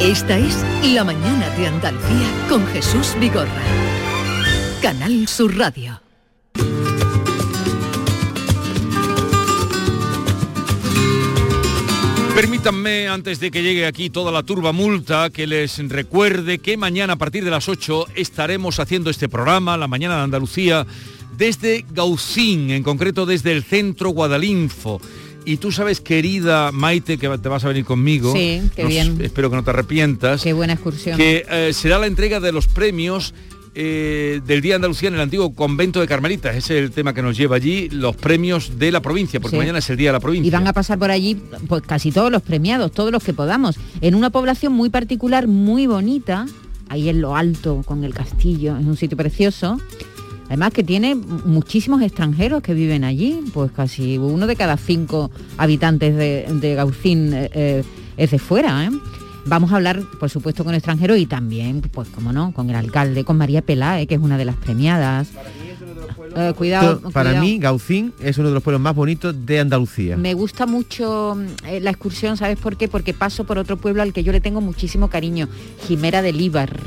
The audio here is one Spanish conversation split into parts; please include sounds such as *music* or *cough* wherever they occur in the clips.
Esta es La Mañana de Andalucía con Jesús Vigorra. Canal Sur Radio. Permítanme, antes de que llegue aquí toda la turba multa, que les recuerde que mañana a partir de las 8 estaremos haciendo este programa, La Mañana de Andalucía, desde Gaucín, en concreto desde el centro Guadalinfo. Y tú sabes, querida Maite, que te vas a venir conmigo. Sí, qué bien. Espero que no te arrepientas. Qué buena excursión. Que eh, será la entrega de los premios eh, del Día de Andalucía en el antiguo convento de Carmelitas. Ese es el tema que nos lleva allí, los premios de la provincia, porque Sí. mañana es el Día de la provincia. Y van a pasar por allí pues, casi todos los premiados, todos los que podamos, en una población muy particular, muy bonita, ahí en lo alto, con el castillo, es un sitio precioso. Además que tiene muchísimos extranjeros que viven allí, pues casi uno de cada cinco habitantes de, de Gaucín eh, eh, es de fuera. ¿eh? Vamos a hablar, por supuesto, con extranjeros y también, pues como no, con el alcalde, con María Peláez, que es una de las premiadas. Eh, cuidado, Esto, para cuidado. mí, Gaucín es uno de los pueblos más bonitos de Andalucía. Me gusta mucho mm, la excursión, ¿sabes por qué? Porque paso por otro pueblo al que yo le tengo muchísimo cariño, Jimera del Íbar.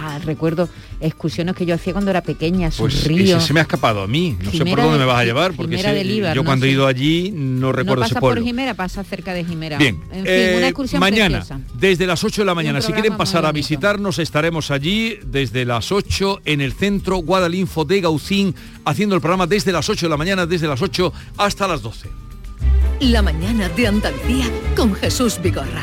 Ah, recuerdo excursiones que yo hacía cuando era pequeña, sus Pues ríos. ese se me ha escapado a mí. No sé por dónde de- me vas a llevar, porque Jimera ese- del Íbar, yo no cuando he ido allí no no recuerdo pasa ese por pueblo. Jimera, pasa cerca de Jimera. Bien, En fin, eh, una excursión mañana, preciosa. desde las 8 de la mañana, si quieren pasar a visitarnos, estaremos allí desde las 8 en el centro Guadalinfo de Gaucín, haciendo el programa desde las 8 de la mañana, desde las 8 hasta las 12. La Mañana de Andalucía con Jesús Vigorra.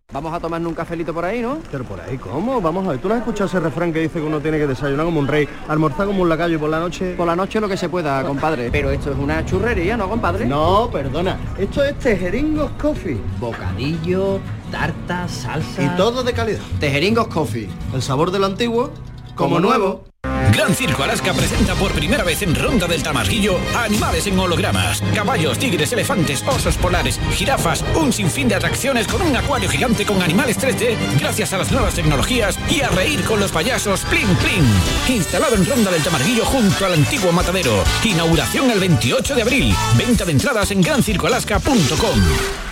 Vamos a tomarnos un cafelito por ahí, ¿no? Pero por ahí, ¿cómo? Vamos a ver, ¿tú no has escuchado ese refrán que dice que uno tiene que desayunar como un rey, almorzar como un lacayo y por la noche... Por la noche lo que se pueda, compadre. Pero esto es una churrería, ¿no, compadre? No, perdona, esto es Tejeringos Coffee. Bocadillo, tarta, salsa... Y todo de calidad. Tejeringos Coffee. El sabor de lo antiguo, como nuevo. Gran Circo Alaska presenta por primera vez en Ronda del Tamarguillo animales en hologramas. Caballos, tigres, elefantes, osos polares, jirafas, un sinfín de atracciones con un acuario gigante con animales 3D gracias a las nuevas tecnologías y a reír con los payasos Plin Plin. Instalado en Ronda del Tamarguillo junto al antiguo matadero. Inauguración el 28 de abril. Venta de entradas en grancircoalaska.com.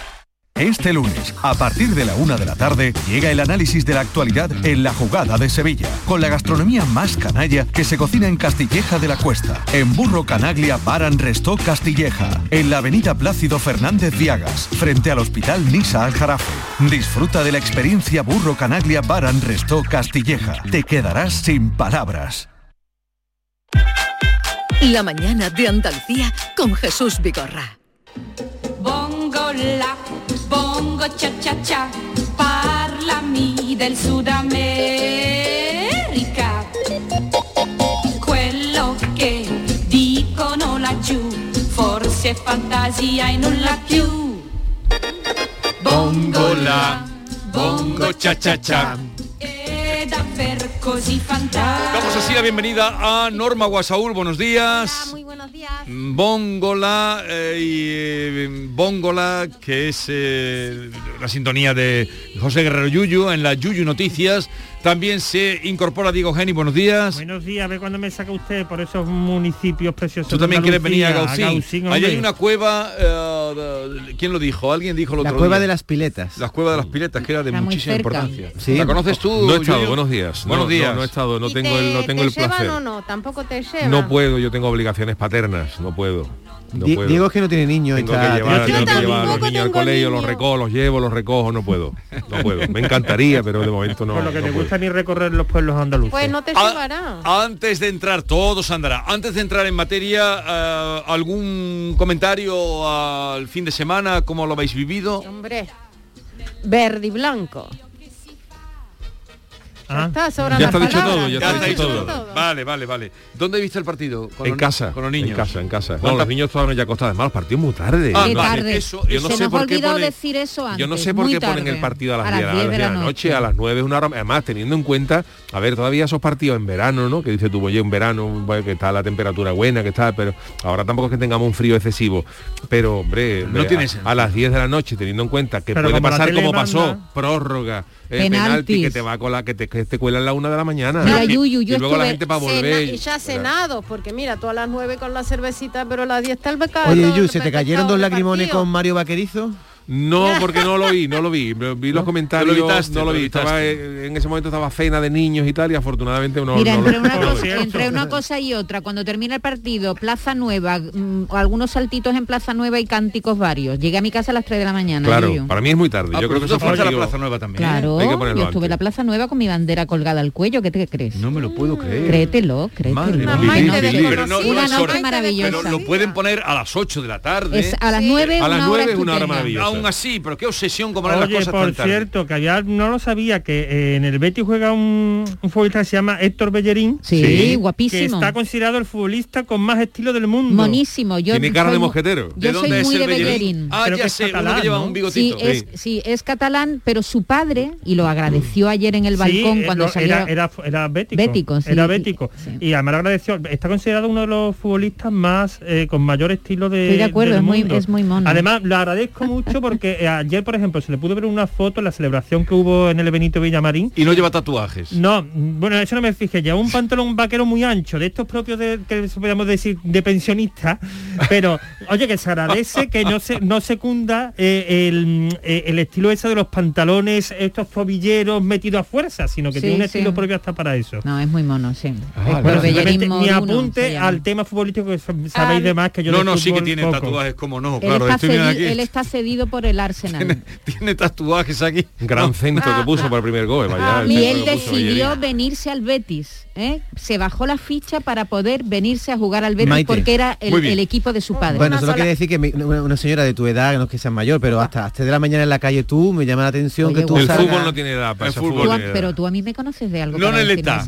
Este lunes, a partir de la una de la tarde, llega el análisis de la actualidad en la jugada de Sevilla, con la gastronomía más canalla que se cocina en Castilleja de la Cuesta, en Burro Canaglia Baran Restó Castilleja, en la avenida Plácido Fernández Viagas, frente al Hospital Nisa Al Jarafe. Disfruta de la experiencia Burro Canaglia Baran Restó Castilleja. Te quedarás sin palabras. La Mañana de Andalucía con Jesús Vigorra. Bongo la, bongo cha cha cha, parlami del Sud America. Quello che dicono laggiù, forse è fantasia e nulla più. Bongo la, bongo cha cha cha. Damos así la bienvenida a Norma Guasaúl, buenos días. Muy buenos días. Bongola eh, y eh, Bongola, que es eh, la sintonía de José Guerrero Yuyu en las Yuyu Noticias. También se incorpora Diego Geni, buenos días. Buenos días, a ver cuándo me saca usted por esos municipios preciosos. Tú también quieres venir a Gaucín. Ahí hombre. hay una cueva, eh, ¿quién lo dijo? Alguien dijo el La otro cueva día. de las piletas. La cueva de las piletas, que era de Está muchísima importancia. Sí. ¿La conoces tú? No he estado, Yuyu? buenos días. Buenos No, días. No, no he estado, no ¿Y tengo te- el, no tengo te el placer. llevan o no? Tampoco te llevan. No puedo, yo tengo obligaciones paternas, no puedo. No Di- puedo. Diego es que no tiene niños. Tengo está- que llevar, tengo que llevar a los niños al colegio, los recojo, los llevo, los recojo, no puedo. No puedo. Me encantaría, pero de momento no. Por lo que no te puedo. gusta ni recorrer los pueblos andaluces. Pues no te Ah, llevará. Antes de entrar, todos andará. Antes de entrar en materia, eh, ¿algún comentario al fin de semana? ¿Cómo lo habéis vivido? Hombre. Verde y blanco. Ah, Está, sobran Ya está dicho palabras. todo, ya está dicho todo. Vale, vale, vale. ¿Dónde viste el partido? Con en los- casa, Con los niños. En casa, en casa. No, ¿Cuántas- los niños todavía no ya acostados. Además, los partidos muy tarde. Ah, Qué vale, tarde. eso- yo no Se sé nos por ha qué olvidado pone- decir eso antes. Yo no sé por muy qué ponen tarde. el partido a las, A 10, las a las 10 de la noche. a las 9 es una hora. Además, teniendo en cuenta, a ver, todavía esos partidos en verano, ¿no? Que dice tú, oye, en verano, bueno, que está la temperatura buena, que está, pero ahora tampoco es que tengamos un frío excesivo. Pero, hombre, hombre, tiene a- las 10 de la noche, teniendo en cuenta que Pero puede la pasar como pasó, prórroga, eh, penalti, que te va a colar, que te, que te cuela a la una de la mañana. Mira, y, Yuyu, luego la gente para volver. y ya cenados, porque mira, tú a las 9 con la cervecita, pero a las 10 está el becado. Oye, el Yu, ¿se te cayeron dos lagrimones con Mario Vaquerizo? No, porque no lo vi, no lo vi. Vi los comentarios, Lo evitaste, no lo lo vi. Estaba, eh, en ese momento estaba cena de niños y tal, y afortunadamente no, Mira, no entre, lo- una *laughs* no lo cosa, vi. entre una cosa y otra, cuando termina el partido, Plaza Nueva, mm, algunos saltitos en Plaza Nueva y cánticos varios. Llegué a mi casa a las 3 de la mañana. Claro, para mí es muy tarde. Ah, Yo creo que eso a la Plaza Nueva también. ¿eh? Claro, Hay que ponerlo yo estuve en la. Plaza Nueva con mi bandera colgada al cuello. ¿Qué te crees? No me lo puedo creer. Créetelo, créetelo. Madre Una noche maravillosa. Pero lo pueden poner a las 8 de la tarde. A las Sí. 9 A las una hora 9 es una hora maravillosa. Aún así, pero qué obsesión como las Oye, cosas por tan tarde. cierto, que había, no lo sabía, que eh, en el Betis juega un, un futbolista que se llama Héctor Bellerín, Sí, Sí. guapísimo. que está considerado el futbolista con más estilo del mundo. Monísimo. Yo Tiene cara soy de mosquetero. Yo soy es muy el de Bellerín? Bellerín. Ah, ya que es uno catalán, que lleva ¿no? un Sí, es, sí, es catalán, pero su padre, y lo agradeció ayer en el balcón eh, cuando lo- salió... era, era, era bético. Bético, sí, Era y- bético. sí. Y además lo agradeció. Está considerado uno de los futbolistas más eh, con mayor estilo de Estoy de acuerdo, del es muy- es muy mono. Además, lo agradezco mucho porque eh, ayer, por ejemplo, se le pudo ver una foto en la celebración que hubo en el Benito Villamarín. Y no lleva tatuajes. No, bueno, eso no me fijé. Lleva un pantalón vaquero muy ancho, de estos propios de, que podríamos decir de pensionista, pero oye que se agradece que no se no secunda eh, el, eh, el estilo ese de los pantalones, estos tobilleros metidos a fuerza, sino que Sí, tiene un sí. estilo propio hasta para eso. No, es muy mono, sí. Ah, mi apunte al tema futbolístico que sab- sabéis Ah, de más que yo no, no, sí que tiene poco. tatuajes, como no, Él, claro. está estoy viendo cedi- aquí. él está cedido por el Arsenal. Tiene, tiene tatuajes aquí. Gran centro que puso para el primer gol. Vaya, el y él decidió Bellerín. venirse al Betis. ¿eh? Se bajó la ficha para poder venirse a jugar al Betis Maite. porque era el, equipo de su padre. Bueno, Una solo sola- quiere decir que mi- una, una señora de tu edad, no es que sea mayor, pero hasta hasta de la mañana en la calle tú, me llama la atención Oye, que tú El salga- fútbol no tiene edad para El fútbol Tú tiene pero tú a mí me conoces de algo. No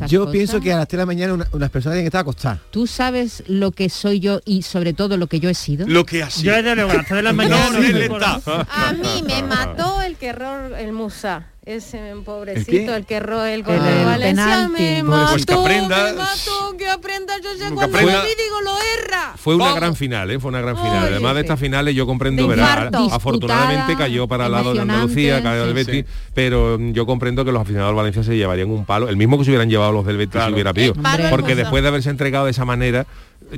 Yo cosas. pienso que a las 3 de la mañana una- unas personas tienen que estar acostadas. Tú sabes lo que soy yo y sobre todo lo que yo he sido. Lo que ha sido. Yo desde luego, hasta de la mañana No, no A mí me *laughs* mató el que error el Musa. Ese ¿El pobrecito, el, que erró el gol El de Valencia penalti. me Pues mató, que aprenda. me mató, que aprenda yo sé cuando aprenda. lo vi digo lo erra. Fue una gran final, ¿eh? fue una gran final. Oye, Además de estas finales yo comprendo, infarto. Afortunadamente cayó para el lado de Andalucía, cayó del sí. Betis, pero mm, yo comprendo que los aficionados del Valencia se llevarían un palo, el mismo que se hubieran llevado los del Betis Claro. si hubiera palo Porque después de haberse entregado de esa manera,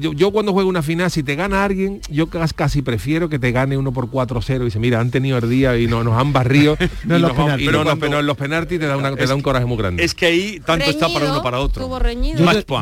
yo, yo cuando juego una final, si te gana alguien, yo cas- casi prefiero que te gane uno por 4-0 y dice, mira, han tenido el día y no, nos han barrido *laughs* No y, en los nos y Pero cuando- pero en los penaltis te da, una- te da un que- coraje muy grande. Es que ahí tanto está para uno para otro.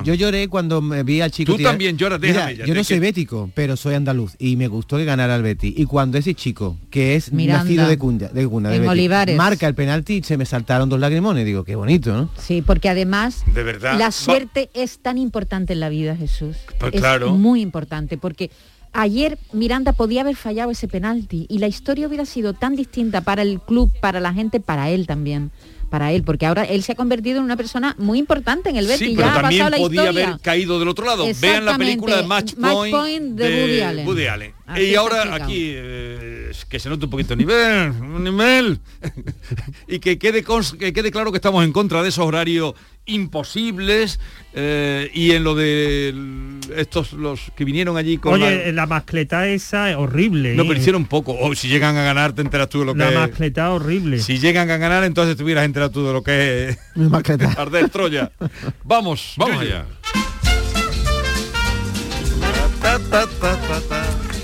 Yo, lloré cuando me vi al chico Tú tirar- también lloras, Mira, déjame ya, yo no soy que- bético, pero soy andaluz y me gustó que ganara el Betis. Y cuando ese chico, que es Miranda. nacido de cuna, de, cuna, de En Betis, Olivares. marca el penalti, se me saltaron dos lagrimones. Digo, qué bonito, ¿no? Sí, porque además De verdad. la Va- suerte es tan importante en la vida, Jesús. Pues es claro. muy importante porque ayer Miranda podía haber fallado ese penalti y la historia hubiera sido tan distinta para el club, para la gente, para él también. Para él, porque ahora él se ha convertido en una persona muy importante en el Betis. Sí, ya pero ha también pasado la podía historia. haber caído del otro lado. Vean la película de Match Match Point, Point de Woody Allen. Así Y ahora aquí, eh, que se note un poquito el nivel, un nivel. *laughs* y que quede, cons- que quede claro que estamos en contra de esos horarios imposibles eh, y en lo de estos los que vinieron allí con Oye, la- la mascleta esa es horrible. no ¿eh? pero hicieron poco o si llegan a ganar te enteras tú de lo La que mascleta horrible. si llegan a ganar entonces te hubieras enterado tú de lo que es *laughs* arder Troya vamos Vamos allá.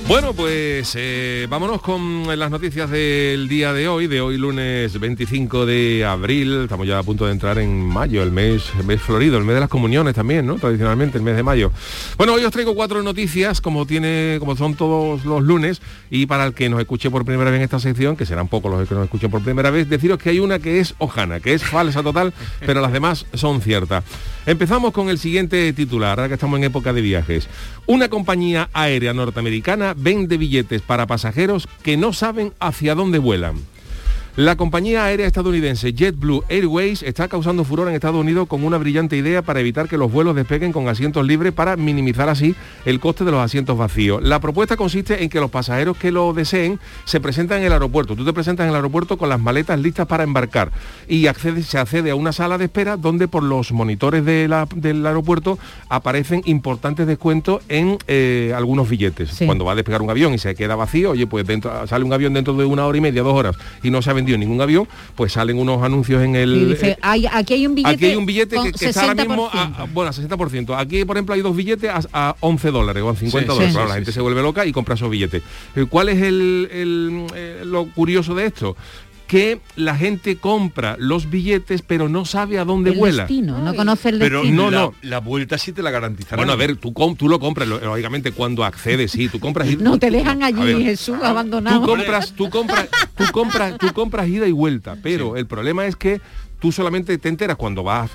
Bueno, pues eh, vámonos con las noticias del día de hoy, de hoy lunes 25 de abril. Estamos ya a punto de entrar en mayo, el mes, el mes florido, el mes de las comuniones también, ¿no? Tradicionalmente, el mes de mayo. Bueno, hoy os traigo cuatro noticias, como tiene, como son todos los lunes, y para el que nos escuche por primera vez en esta sección, que serán pocos los que nos escuchen por primera vez, deciros que hay una que es hojana, que es falsa total, pero las demás son ciertas. Empezamos con el siguiente titular, ahora que estamos en época de viajes. Una compañía aérea norteamericana vende billetes para pasajeros que no saben hacia dónde vuelan. La compañía aérea estadounidense JetBlue Airways está causando furor en Estados Unidos con una brillante idea para evitar que los vuelos despeguen con asientos libres para minimizar así el coste de los asientos vacíos. La propuesta consiste en que los pasajeros que lo deseen se presentan en el aeropuerto. Tú te presentas en el aeropuerto con las maletas listas para embarcar y accede- se accede a una sala de espera donde por los monitores de la- del aeropuerto aparecen importantes descuentos en eh, algunos billetes. Sí. Cuando va a despegar un avión y se queda vacío, oye, pues dentro, sale un avión dentro de una hora y media, dos horas y no se ha vendido ningún avión, pues salen unos anuncios en el... Y dice, "Ay, aquí hay un billete. Aquí hay un billete que, que está ahora mismo a, 60%". a- bueno, a 60%. Aquí, por ejemplo, hay dos billetes a, a 11 dólares o a 50 Sí, dólares. sí, Claro, sí, la gente sí. se vuelve loca y compra esos billetes. Eh, ¿Cuál es el, el, eh, lo curioso de esto? Que la gente compra los billetes pero no sabe a dónde el vuela. destino, no conoce el Pero destino. no, la, no. la vuelta sí te la garantizarán. Bueno, a ver, tú, com- tú lo compras, lógicamente cuando accedes, sí, tú compras... id- No te dejan allí, ver, Jesús, Tú abandonado. compras, tú compras, tú compras, tú compras ida y vuelta, pero el problema es que tú solamente te enteras cuando vas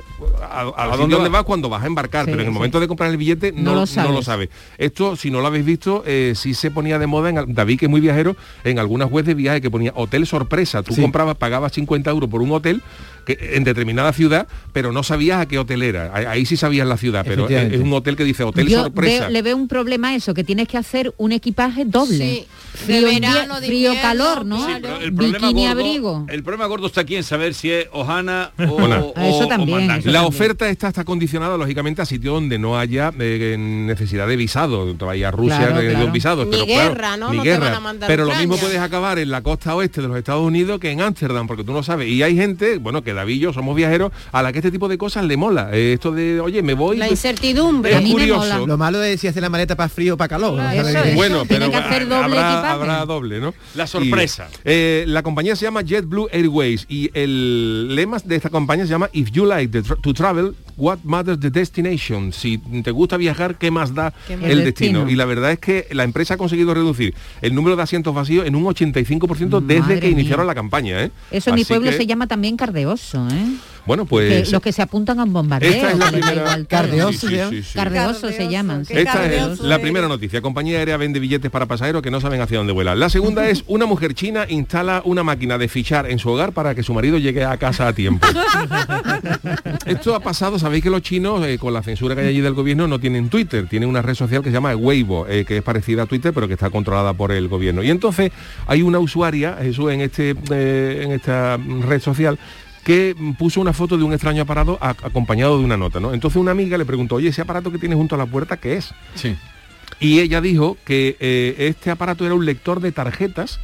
a, dónde donde vas? vas cuando vas a embarcar, Sí, pero en el sí. momento de comprar el billete No no, lo no sabes. lo sabes. Esto, si no lo habéis visto, eh, sí se ponía de moda en David, que es muy viajero, en algunas webs de viaje que ponía hotel sorpresa. Tú Sí. comprabas, pagabas 50 euros por un hotel que, en determinada ciudad, pero no sabías a qué hotel era. Ahí, ahí sí sabías la ciudad, pero es, un hotel que dice hotel Yo sorpresa. veo- le veo un problema a eso, que tienes que hacer un equipaje doble. Sí, Frío, verano, de frío calor, ¿no? Pero el problema, Bikini gordo, abrigo. el problema gordo está aquí en saber si es Ojana *laughs* o, o- Eso o también, Mandanga. eso La también. oferta esta está condicionada lógicamente a sitios donde no haya eh, necesidad de visado. Vaya a Rusia Claro, que claro. un visado. Ni pero claro, guerra, ¿no? Ni No te guerra. van a mandar a pero lo mismo puedes acabar en la costa oeste de los Estados Unidos que en Ámsterdam, porque tú no sabes. Y hay gente, bueno, que David y yo somos viajeros, a la que este tipo de cosas le mola. Eh, esto de, oye, me voy. La pues, incertidumbre. es A mí me curioso. mola. Lo malo es si hace la maleta para frío o para calor. Claro, ¿no? eso ¿Sabes? es. Bueno, Tiene pero que hacer doble habrá, doble, ¿no? La sorpresa. Y, eh, la compañía se llama JetBlue Airways y el lema de esta compañía se llama If you like the tra- to travel, what matters the destination. Si te gusta viajar, ¿qué más da ¿Qué el, más? El destino? destino. Y la verdad es que la empresa ha conseguido reducir el número de asientos vacíos en un 85% desde Madre que iniciaron la campaña. ¿eh? Eso en mi pueblo que, se llama también cardeoso, ¿eh? Bueno, Que pues... los que se apuntan a un bombardeo. Esta es la primera-. Cardeoso, Sí, sí, ¿ya? sí, sí. Cardeoso se llaman. Esta es la primera noticia. Compañía aérea vende billetes para pasajeros que no saben hacia dónde vuelan. La segunda es una mujer china instala una máquina de fichar en su hogar para que su marido llegue a casa a tiempo. *laughs* Esto ha pasado, sabéis que los chinos, eh, con la censura que hay allí del gobierno, no tienen Twitter, tienen una red social que se llama Weibo, eh, que es parecida a Twitter, pero que está controlada por el gobierno. Y entonces hay una usuaria, Jesús, en, este, eh, en esta red social, que puso una foto de un extraño aparato a- acompañado de una nota, ¿no? Entonces una amiga le preguntó, oye, ese aparato que tienes junto a la puerta, ¿qué es? Sí. Y ella dijo que eh, este aparato era un lector de tarjetas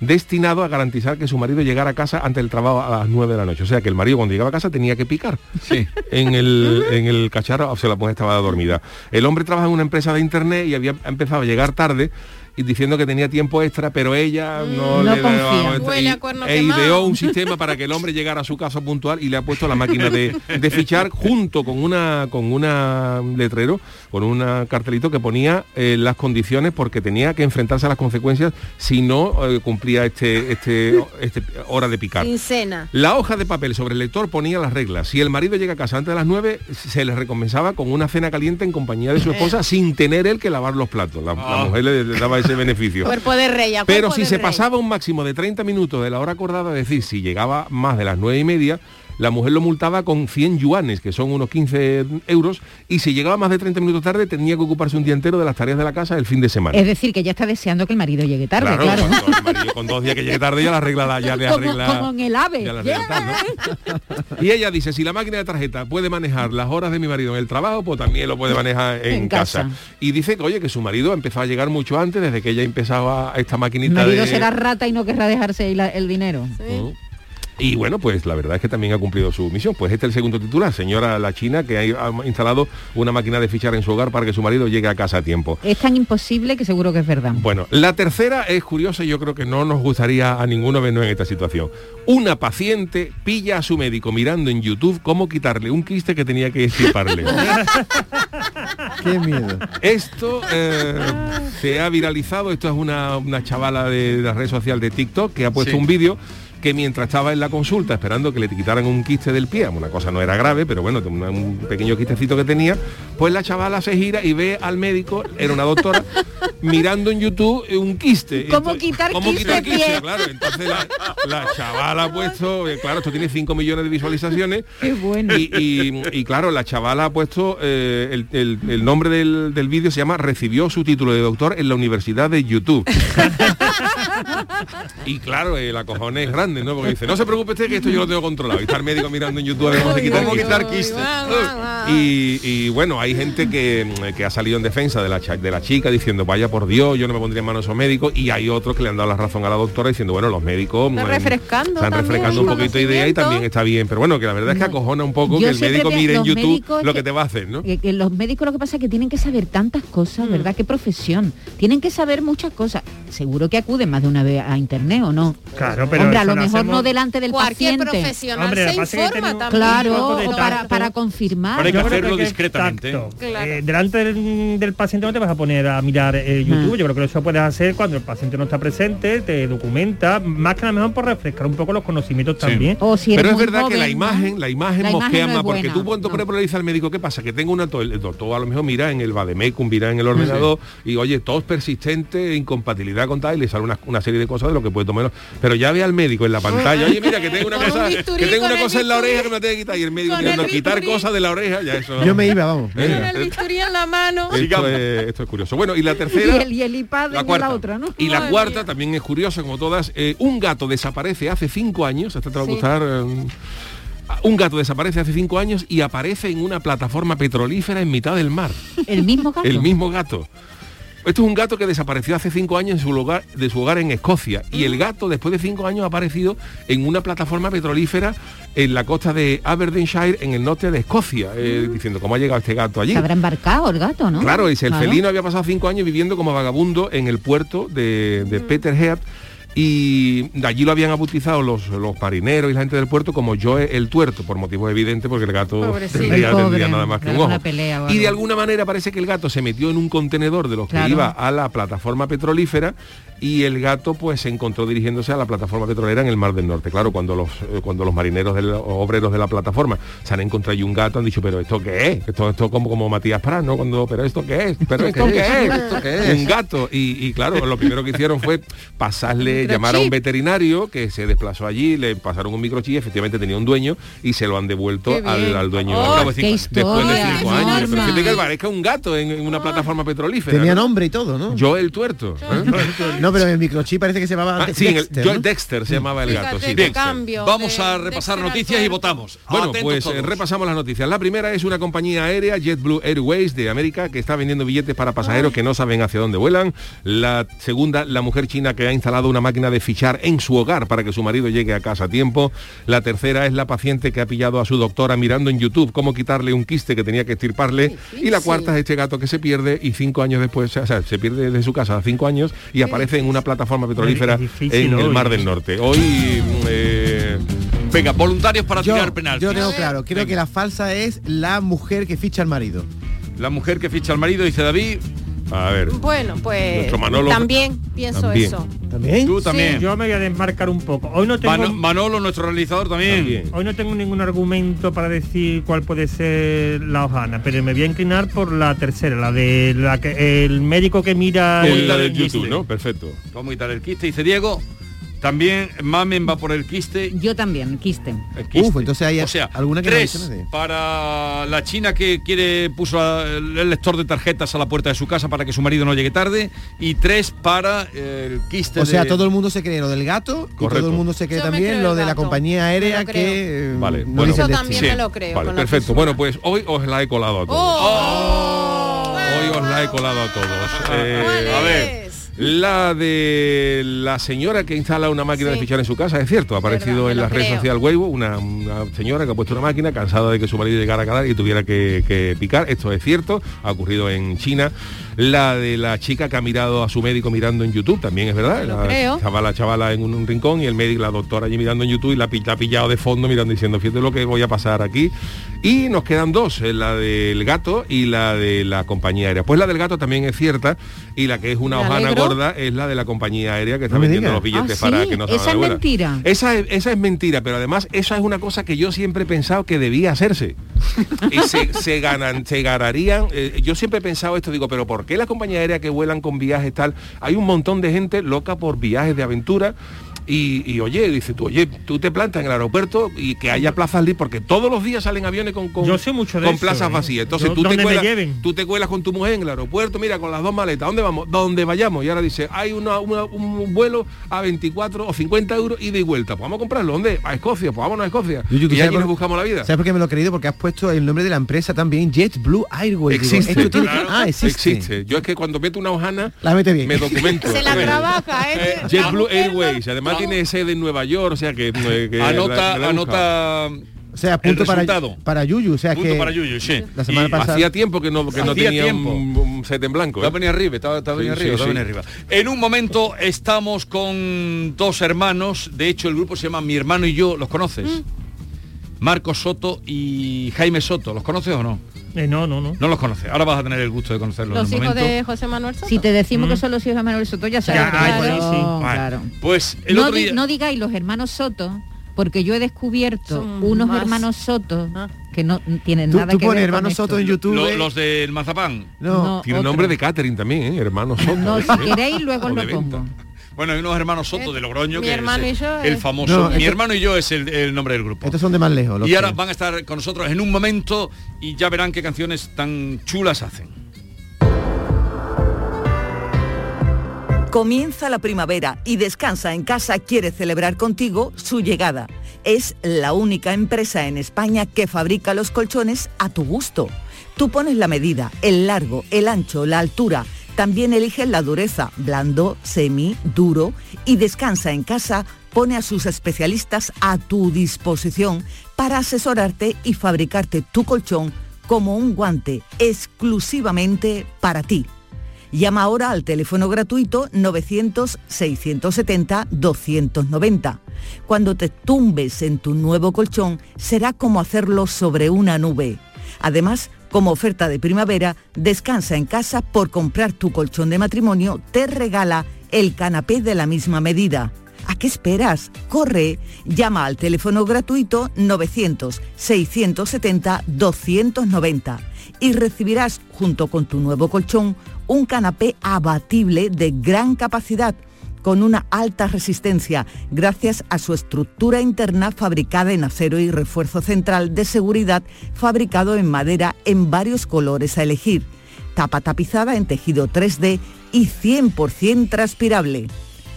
destinado a garantizar que su marido llegara a casa antes del trabajo a las 9 de la noche. O sea que el marido cuando llegaba a casa tenía que picar Sí. en el, en el cacharro, o sea, la mujer estaba dormida. El hombre trabaja en una empresa de internet y había empezado a llegar tarde y diciendo que tenía tiempo extra, pero ella no, No le daba- e ideó un sistema para que el hombre llegara a su casa puntual y le ha puesto la máquina de, de fichar junto con una con una letrero, con un cartelito que ponía eh, las condiciones porque tenía que enfrentarse a las consecuencias si no eh, cumplía este, este, este hora de picar. Sin cena. La hoja de papel sobre el lector ponía las reglas. Si el marido llega a casa antes de las 9, se le recompensaba con una cena caliente en compañía de su esposa sin tener él que lavar los platos. La, la Ah. mujer le, le daba ese beneficio. Cuerpo de rey. Pero si se rey. pasaba un máximo de 30 minutos de la hora acordada, es decir, si llegaba más de las 9 y media, la mujer lo multaba con 100 yuanes, que son unos 15 euros, y si llegaba más de 30 minutos tarde, tenía que ocuparse un día entero de las tareas de la casa el fin de semana. Es decir, que ya está deseando que el marido llegue tarde, claro. el marido con dos días que llegue tarde ya la arregla, la- ya le arregla. como en el ave. ya la arregla tal, ¿no? Y ella dice, si la máquina de tarjeta puede manejar las horas de mi marido en el trabajo, pues también lo puede manejar en, En casa. casa. Y dice que, oye, que su marido empezó a llegar mucho antes, desde que ella empezaba esta El maquinita marido de... será rata y no querrá dejarse ahí la- el dinero. Mm. Y bueno, pues la verdad es que también ha cumplido su misión. Pues este es el segundo titular, señora la China, que ha instalado una máquina de fichar en su hogar para que su marido llegue a casa a tiempo. Es tan imposible que seguro que es verdad. Bueno, la tercera es curiosa y yo creo que no nos gustaría a ninguno vernos en esta situación. Una paciente pilla a su médico mirando en YouTube cómo quitarle un quiste que tenía que extirparle. *laughs* Qué miedo. Esto eh, se ha viralizado, esto es una, una chavala de la red social de TikTok que ha puesto Sí. un vídeo que mientras estaba en la consulta esperando que le quitaran un quiste del pie, una cosa no era grave, pero bueno, un pequeño quistecito que tenía, pues la chavala se gira y ve al médico, era una doctora, *laughs* mirando en YouTube un quiste. ¿Cómo Entonces, quitar ¿cómo quiste quitar pie? Claro, entonces la, la chavala ha puesto, claro, esto tiene 5 millones de visualizaciones. Qué bueno. Y, y- y, claro, la chavala ha puesto eh, el, el- el nombre del, del vídeo se llama Recibió su título de doctor en la Universidad de YouTube. *laughs* y claro, el acojón es grande, ¿no? Porque dice, no se preocupe usted que esto yo lo tengo controlado. Y está el médico mirando en YouTube a ver cómo se quita el ¿Cómo quiste. quitar quiste? Y, y, bueno, hay gente que, que ha salido en defensa de la, de la chica diciendo, vaya por Dios, yo no me pondría en manos a esos médicos. Y hay otros que le han dado la razón a la doctora diciendo, bueno, los médicos Está mm, refrescando están un poquito de idea y también está bien. Pero bueno, que la verdad es que acojona un poco Yo que el médico mire en YouTube lo que- que te va a hacer, ¿no? Que, que los médicos lo que pasa es que tienen que saber tantas cosas, Mm. ¿verdad? Qué profesión. Tienen que saber muchas cosas. Seguro que acuden más de una vez a internet o no. Claro, pero Hombre, a lo mejor hacemos- no delante del Cualquier paciente. profesional Hombre, se informa también. Claro, o para, para confirmar. Pero hay que Yo hacerlo que discretamente. Claro. Eh, delante del, del paciente no te vas a poner a mirar eh, YouTube. Ah. Yo creo que eso puedes hacer cuando el paciente no está presente, te documenta, más que a lo mejor por refrescar un poco los conocimientos también. O si Pero es verdad que la imagen, la imagen La imagen mosquea no más, porque tú cuando no. le dices al médico, ¿qué pasa? Que tengo una el doctor a lo mejor mira en el Bademecum, mira en el ordenador y oye, tos persistente, incompatibilidad con tal, y le sale una, una serie de cosas de lo que puede tomar. Pero ya ve al médico en la pantalla, oye, mira que tengo una Con un cosa, que tengo con una cosa en la oreja que me la tengo que quitar, y el médico Con mirando el quitar cosas de la oreja, ya eso. Yo me iba, vamos. Con Venga. el bisturí en la mano. Esto es, esto es curioso. Bueno, y la *laughs* Y tercera. el, y el iPad La cuarta. la otra, ¿no? Y la Madre cuarta mía. también es curiosa, como todas. eh, un gato desaparece hace cinco años. Esta te va a gustar. eh, un gato desaparece hace cinco años y aparece en una plataforma petrolífera en mitad del mar. El mismo gato. El mismo gato. Esto es un gato que desapareció hace cinco años en su lugar, de su hogar en Escocia. Y el gato, después de cinco años, ha aparecido en una plataforma petrolífera en la costa de Aberdeenshire, en el norte de Escocia, eh, diciendo cómo ha llegado este gato allí. Se habrá embarcado el gato, ¿no? Claro, dice, el Claro. felino había pasado cinco años viviendo como vagabundo en el puerto de, de Peterhead y de allí lo habían bautizado los, los marineros y la gente del puerto como Joe el tuerto, por motivos evidentes, porque el gato Pobrecito. tendría, El pobre, tendría nada más que un ojo. pelea Y de alguna manera parece que el gato se metió en un contenedor de los Claro. que iba a la plataforma petrolífera y el gato pues se encontró dirigiéndose a la plataforma petrolera en el Mar del Norte. Claro, cuando los eh, cuando los marineros de los obreros de la plataforma se han encontrado allí un gato, han dicho, pero ¿esto qué es? Esto, esto como, como Matías Prat, ¿no? Cuando, pero ¿esto qué es? ¿Pero esto qué es? *laughs* ¿Esto qué es? Un gato. Y, y claro, lo primero que hicieron fue pasarle, llamar a un veterinario que se desplazó allí, le pasaron un microchip, efectivamente tenía un dueño y se lo han devuelto al, al dueño. Oh, al cabo cinco. Después de cinco años. Pero fíjate que parezca un gato en, en una plataforma petrolífera. Tenía ¿no? nombre y todo, ¿no? Yo el tuerto. ¿eh? No, pero el microchip parece que se llamaba Ah, De- sí, en el- Dexter. Dexter se llamaba el gato. Sí, Dexter. cambio. Vamos a repasar noticias y votamos. Bueno, Atentos pues eh, todos. repasamos las noticias. La primera es una compañía aérea, JetBlue Airways de América, que está vendiendo billetes para pasajeros que no saben hacia dónde vuelan. La segunda, la mujer china que ha instalado una máquina de fichar en su hogar para que su marido llegue a casa a tiempo. La tercera es la paciente que ha pillado a su doctora mirando en YouTube cómo quitarle un quiste que tenía que estirparle. Y la cuarta es este gato que se pierde y cinco años después, o sea, se pierde de su casa a cinco años y aparece en una plataforma petrolífera difícil en el. Mar del Norte. Hoy... eh, Venga, voluntarios para Yo, tirar penalti. yo tengo claro. Creo que la falsa es la mujer que ficha al marido. La mujer que ficha al marido, dice David. A ver. Bueno, pues Manolo- también pienso También. eso. ¿También? Tú también. Yo me voy a desmarcar un poco. Hoy no tengo... Mano- Manolo, nuestro realizador también. También. Hoy no tengo ningún argumento para decir cuál puede ser la hojana, pero me voy a inclinar por la tercera, la de la que el médico que mira el quiste. YouTube, ¿no? Perfecto. Vamos a quitar el quiste, dice Diego. También Mamen va por el quiste. Yo también, quiste. el quiste. Uf, entonces hay o sea, alguna que tres para la china que quiere puso a- el lector de tarjetas a la puerta de su casa para que su marido no llegue tarde y tres para el quiste. O sea, de- todo el mundo se cree lo del gato y Correcto. todo el mundo se cree Yo también lo de la compañía aérea que eh, Vale, no bueno. dice el Eso también me lo creo. Vale, perfecto. Bueno, pues hoy os la he colado a todos. ¡Oh! Hoy os la he colado a todos. Eh, ¿Cuál a ver. La de la señora que instala una máquina de fichar en su casa, es cierto, ha aparecido en la red creo. social Weibo una, una señora que ha puesto una máquina cansada de que su marido llegara a calar y tuviera que, que picar. Esto es cierto, ha ocurrido en China. La de la chica que ha mirado a su médico mirando en YouTube, también es verdad. Lo La creo. chavala, chavala en un, un rincón y el médico, la doctora allí mirando en YouTube y la, la ha pillado de fondo mirando diciendo, fíjate lo que voy a pasar aquí. Y nos quedan dos, eh, la del gato y la de la compañía aérea. Pues la del gato también es cierta y la que es una hojana alegro. gorda es la de la compañía aérea que está No vendiendo los billetes ¿Ah, para sí? que no se Esa es mentira. Esa es, esa es mentira, pero además esa es una cosa que yo siempre he pensado que debía hacerse. y se, se ganan, se ganarían. eh, yo siempre he pensado esto, digo, pero ¿por qué las compañías aéreas que vuelan con viajes tal? Hay un montón de gente loca por viajes de aventura. Y, y, oye, dice tú, oye, tú te plantas en el aeropuerto y que haya plazas libres, porque todos los días salen aviones con, con, Yo sé mucho de con eso, plazas ¿eh? vacías. Entonces Yo- tú te, cuelas, tú te cuelas con tu mujer en el aeropuerto, mira, con las dos maletas, ¿dónde vamos? Donde vayamos. Y ahora dice, hay una- una- un vuelo a 24 o 50 euros ida y vuelta. Pues vamos a comprarlo. ¿Dónde? A Escocia, pues vámonos a Escocia. ¿tú y allí nos buscamos la vida. ¿Sabes por qué me lo he creído? Porque has puesto el nombre de la empresa también, JetBlue Airways. Existe. esto tiene- Claro. Ah, existe. Yo es que cuando meto una hojana, La mete bien. me documento. *laughs* Se la Eh, trabaja, ¿eh? JetBlue Airways. Además tiene sede en Nueva York, o sea que... eh, que Anota, la- la he anota O sea, punto para, para Yuyu. O sea Punto que para Yuyu, sí. la semana Y pasada... Hacía tiempo que no, que no tenía tiempo. Un, un set en blanco. ¿eh? venido arriba, Sí, venido sí, arriba, sí. venido arriba. En un momento estamos con dos hermanos, de hecho el grupo se llama Mi hermano y yo, ¿los conoces? Mm. Marcos Soto y Jaime Soto, ¿los conoces o no? Eh, no, no, no. No los conoces, ahora vas a tener el gusto de conocerlos Los en hijos momento. de José Manuel Soto. Si te decimos Mm. que son los hijos de Manuel Soto, ya sabes. Ya, pues sí, sí. Claro, Vale. claro. Pues el no, otro di- día... no digáis los hermanos Soto, porque yo he descubierto Son unos más- hermanos Soto Ah. que no tienen Tú, nada tú que pones ver hermano con Soto esto. en YouTube. lo- ¿eh? los del mazapán. No. No, Tiene otro. nombre de catering también, ¿eh? hermano Soto. No, ¿eh? si queréis luego os lo pongo. Bueno, hay unos hermanos Soto de Logroño Mi que hermano es y yo el es- famoso. No, mi esto- hermano y yo es el, el nombre del grupo. Estos son de más lejos. los Y ahora van a estar con nosotros en un momento y ya verán qué canciones tan chulas hacen. Comienza la primavera y Descansa en casa quiere celebrar contigo su llegada. Es la única empresa en España que fabrica los colchones a tu gusto. Tú pones la medida, el largo, el ancho, la altura. También eliges la dureza, blando, semi, duro. Y Descansa en casa pone a sus especialistas a tu disposición para asesorarte y fabricarte tu colchón como un guante exclusivamente para ti. Llama ahora al teléfono gratuito 900-670-290. Cuando te tumbes en tu nuevo colchón, será como hacerlo sobre una nube. Además, como oferta de primavera, descansa en casa por comprar tu colchón de matrimonio, te regala el canapé de la misma medida. ¿A qué esperas? Corre, llama al teléfono gratuito 900-670-290 y recibirás junto con tu nuevo colchón un canapé abatible de gran capacidad con una alta resistencia gracias a su estructura interna fabricada en acero y refuerzo central de seguridad fabricado en madera en varios colores a elegir, tapa tapizada en tejido 3D y 100% transpirable.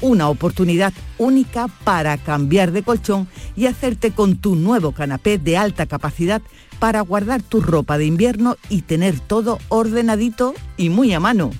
Una oportunidad única para cambiar de colchón y hacerte con tu nuevo canapé de alta capacidad para guardar tu ropa de invierno y tener todo ordenadito y muy a mano.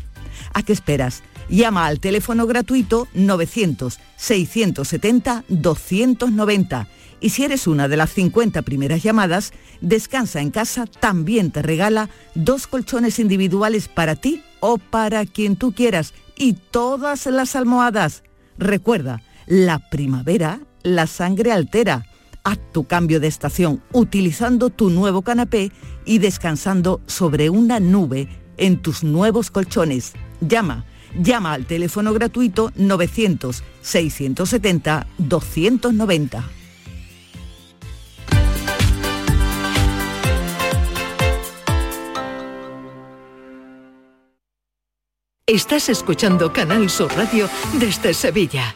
¿A qué esperas? Llama al teléfono gratuito 900-670-290 y si eres una de las 50 primeras llamadas, Descansa en casa también te regala dos colchones individuales para ti o para quien tú quieras y todas las almohadas. Recuerda, la primavera, la sangre altera. Haz tu cambio de estación utilizando tu nuevo canapé y descansando sobre una nube en tus nuevos colchones. Llama, llama al teléfono gratuito 900-670-290. Estás escuchando Canal Sur Radio desde Sevilla.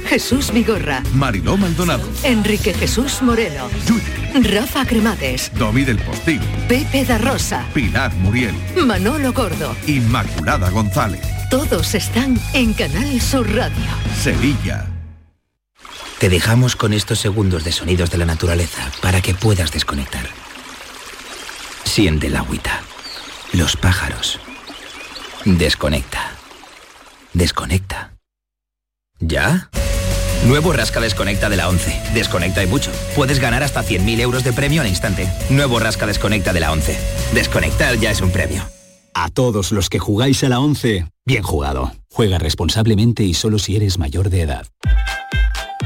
Jesús Vigorra, Mariló Maldonado, Enrique Jesús Moreno, Rafa Cremades, Domi del Postín, Pepe da Rosa, Pilar Muriel, Manolo Gordo. Inmaculada González, Todos están en Canal Sur Radio. Sevilla. Te dejamos con estos segundos de sonidos de la naturaleza para que puedas desconectar. Siente el agüita, los pájaros. Desconecta. Desconecta. ¿Ya? Nuevo Rasca Desconecta de la 11. Desconecta y mucho. Puedes ganar hasta 100.000 euros de premio al instante. Nuevo Rasca Desconecta de la 11. Desconectar ya es un premio. A todos los que jugáis a la 11, bien jugado. Juega responsablemente y solo si eres mayor de edad.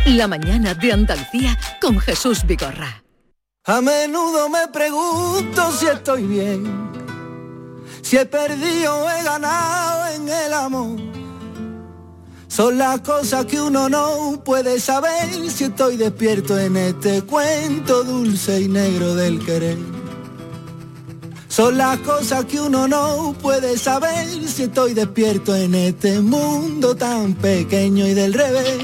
La mañana de Andalucía con Jesús Vigorra. A menudo me pregunto si estoy bien, si he perdido o he ganado en el amor. Son las cosas que uno no puede saber si estoy despierto en este cuento dulce y negro del querer. Son las cosas que uno no puede saber si estoy despierto en este mundo tan pequeño y del revés.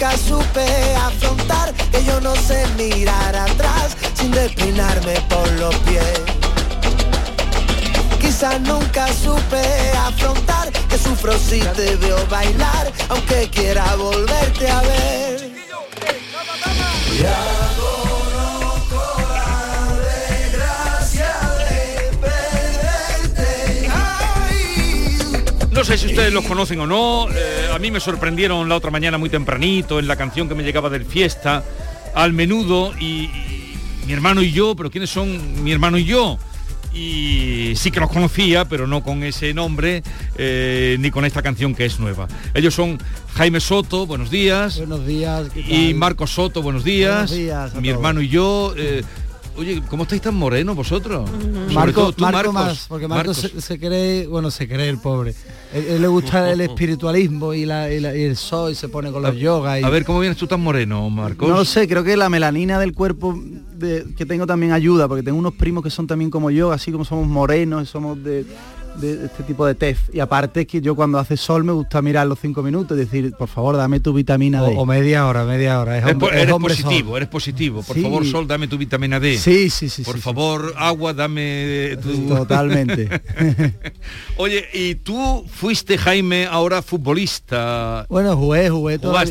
Nunca supe afrontar que yo no sé mirar atrás sin despeinarme por los pies. Quizás nunca supe afrontar que sufro si te veo bailar, aunque quiera volverte a ver. Ya. No sé si ustedes los conocen o no. eh, mí me sorprendieron la otra mañana muy tempranito en la canción que me llegaba del fiesta, al menudo y, y mi hermano y yo, pero ¿quiénes son mi hermano y yo? Y sí que los conocía, pero no con ese nombre eh, ni con esta canción que es nueva. Ellos son Jaime Soto, buenos días. Buenos días. ¿qué Y tal? Marcos Soto, buenos días. Buenos días mi todos. hermano y yo. eh, oye, ¿cómo estáis tan morenos vosotros? Marco, todo tú, Marco Marcos. más, porque Marco se, se cree, bueno, se cree el pobre. Él, él le gusta *laughs* el espiritualismo y, la, y, la- y el sol, y se pone con los yogas. Y... A ver, ¿cómo vienes tú tan moreno, Marcos? No lo sé, creo que la melanina del cuerpo de- que tengo también ayuda, porque tengo unos primos que son también como yo, así como somos morenos, somos de, de este tipo de tez. Y aparte es que yo cuando hace sol me gusta mirar los cinco minutos y decir, por favor, dame tu vitamina D. O, o media hora, media hora. Es hombre- eres hombre sol. positivo, eres positivo. Por Sí. favor, Sol, dame tu vitamina D. Sí, sí, sí. Por sí, favor, agua, dame tu... Totalmente. *laughs* Oye, y tú fuiste, Jaime, ahora futbolista. Bueno, jugué, jugué toda,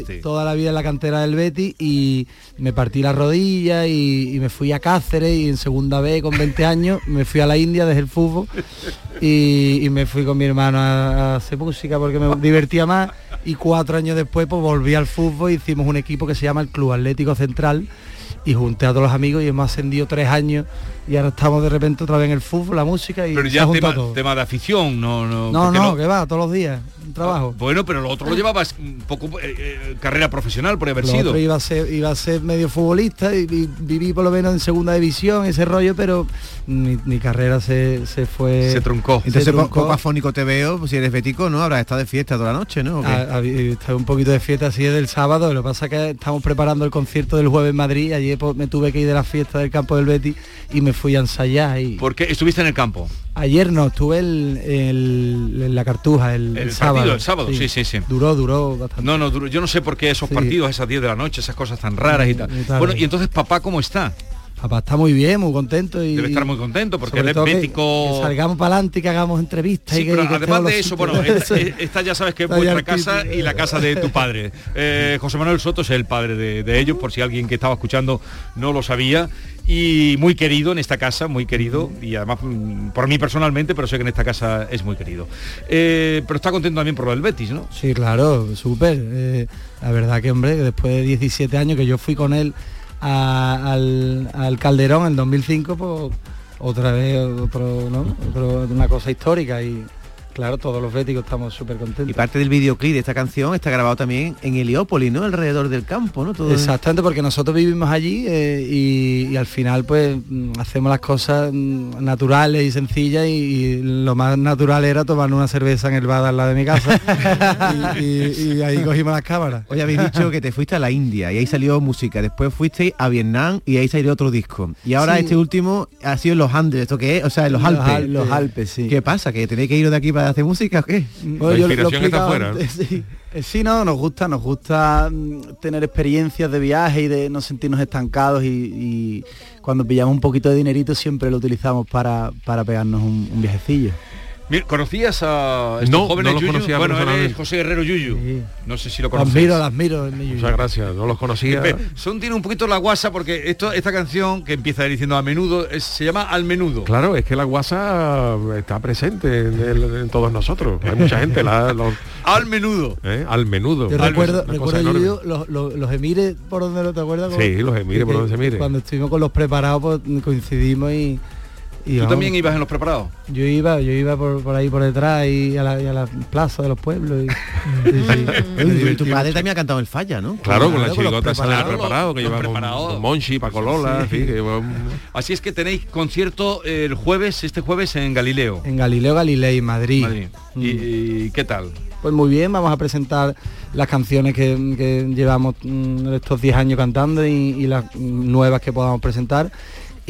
la vida en la cantera del Betty y me partí la rodilla y, y me fui a Cáceres y en segunda B con 20 años me fui a la India desde el fútbol y, y me fui con mi hermano a, hacer música porque me divertía más. Y cuatro años después pues volví al fútbol y hicimos un equipo que se llama el Club Atlético Central y junté a todos los amigos y hemos ascendido tres años y ahora estamos de repente otra vez en el fútbol, la música y Pero se ya tema, todo. tema de afición, no, no. No, no, que va, todos los días, un trabajo. Bueno, pero lo otro lo llevabas un poco eh, eh, carrera profesional por haber Lo sido. otro iba a ser iba a ser medio futbolista y, y viví por lo menos en segunda división ese rollo pero mi, mi carrera se, se fue Se truncó. se Entonces, po- truncó. poco afónico te veo, pues si eres betico, ¿no? Habrás estado de fiesta toda la noche, ¿no? Ha- está un poquito de fiesta así desde el sábado lo que pasa es que estamos preparando el concierto del jueves en Madrid ayer pues, me tuve que ir de la fiesta del campo del Betty y me fui a ensayar y Porque estuviste en el campo. ayer no estuve en la cartuja el, El, el sábado partido, el sábado, sí, sí, sí. duró duró bastante No, no, duro- yo no sé por qué esos Sí. partidos, esas 10 de la noche, esas cosas tan raras y tal. Bueno, y entonces papá, ¿cómo está? Papá está muy bien, muy contento y Debe estar muy contento porque él es que- bético. que salgamos para adelante y que hagamos entrevistas. Sí, y que- pero y que además de eso, bueno, esta, esta ya sabes que es vuestra casa y la casa de tu padre. Eh, José Manuel Soto es el padre de, de ellos, por si alguien que estaba escuchando no lo sabía. Y muy querido en esta casa, muy querido, y además mm, por mí personalmente, pero sé que en esta casa es muy querido. Eh, pero está contento también por lo del Betis, ¿no? Sí, claro, súper. Eh, la verdad que, hombre, después de 17 años que yo fui con él a- al, al Calderón en 2005, pues otra vez otro, ¿no? Otro- una cosa histórica y claro, todos los béticos estamos súper contentos. Y parte del videoclip de esta canción está grabado también en Heliópolis, ¿no? Alrededor del campo, ¿no? Todo Exactamente, porque nosotros vivimos allí eh, y, y al final pues mm, hacemos las cosas mm, naturales y sencillas y, y lo más natural era tomar una cerveza en el bar al lado de mi casa *laughs* y, y- y ahí cogimos las cámaras. Oye, habéis dicho que te fuiste a la India y ahí salió música, después fuiste a Vietnam y ahí salió otro disco. Y ahora Sí. este último ha sido en los Andes, ¿esto qué es? O sea, en los, Los Alpes. Al- los Alpes, sí. ¿Qué pasa? ¿Que tenéis que ir de aquí para hacer música o qué? Bueno, lo- lo he explicado antes, *laughs* sí. Eh, Sí, no, nos gusta, nos gusta mm, tener experiencias de viaje y de no sentirnos estancados y, y cuando pillamos un poquito de dinerito siempre lo utilizamos para, para pegarnos un, un viajecillo. ¿Conocías a estos No, jóvenes no los Yuyu? conocía Bueno, él es personalmente. José Guerrero Yuyu. No sé si lo Las conoces. admiro, las admiro. el Yuyu. Muchas gracias, no los conocía. Son tiene un poquito la guasa porque esto, esta canción que empieza diciendo a menudo es- se llama Al menudo. Claro, es que la guasa está presente en, el- en todos nosotros. Hay mucha gente, la- los- *laughs* Al menudo. ¿eh? al menudo. Yo recuerdo. Yuyu, los, los- los emires por donde lo te acuerdas. Sí, los emires por donde se mire. Cuando estuvimos con los preparados pues, coincidimos y, y ¿Tú vamos. también ibas en los preparados? Yo iba, yo iba por, por ahí por detrás y a la, y a la plaza de los pueblos. Y, *laughs* tu padre también ha cantado el falla, ¿no? Claro, con la chirigota esa preparados. preparado que los lleva con, preparados. con Monchi, Paco Lola, en fin, que lleva un- Así es que tenéis concierto el jueves, este jueves en Galileo. En Galileo Galilei, Madrid. Madrid. ¿Y, y qué tal? Pues muy bien, vamos a presentar las canciones que, que llevamos mm, estos 10 años cantando y, y las mm, nuevas que podamos presentar.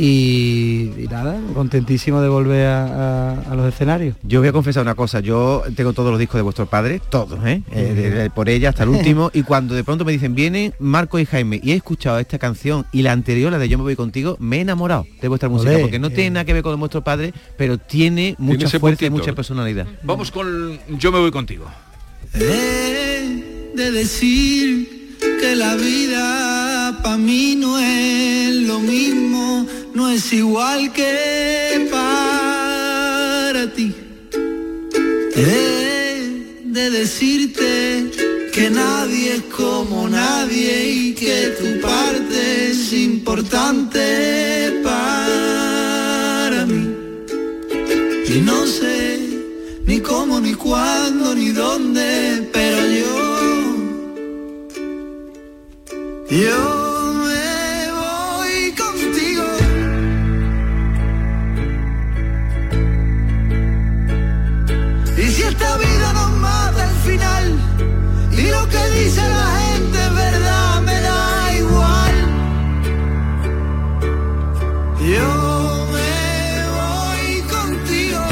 Y, y nada, contentísimo de volver a, a- a los escenarios. Yo voy a confesar una cosa, yo tengo todos los discos de vuestro padre, todos, ¿eh? Eh, de- de- por ella hasta el último, *laughs* y cuando de pronto me dicen, vienen Marco y Jaime, y he escuchado esta canción y la anterior, la de Yo me voy contigo, me he enamorado de vuestra música, Olé, porque no tiene nada que ver con vuestro padre, pero tiene mucha ese fuerza y mucha personalidad. Vamos con Yo me voy contigo. He de decir que la vida para mí no es lo mismo, no es igual que para ti. He de decirte que nadie es como nadie y que tu parte es importante para mí. Y no sé ni cómo, ni cuándo, ni dónde, pero yo, yo que dice la gente verdad, me da igual. Yo me voy contigo.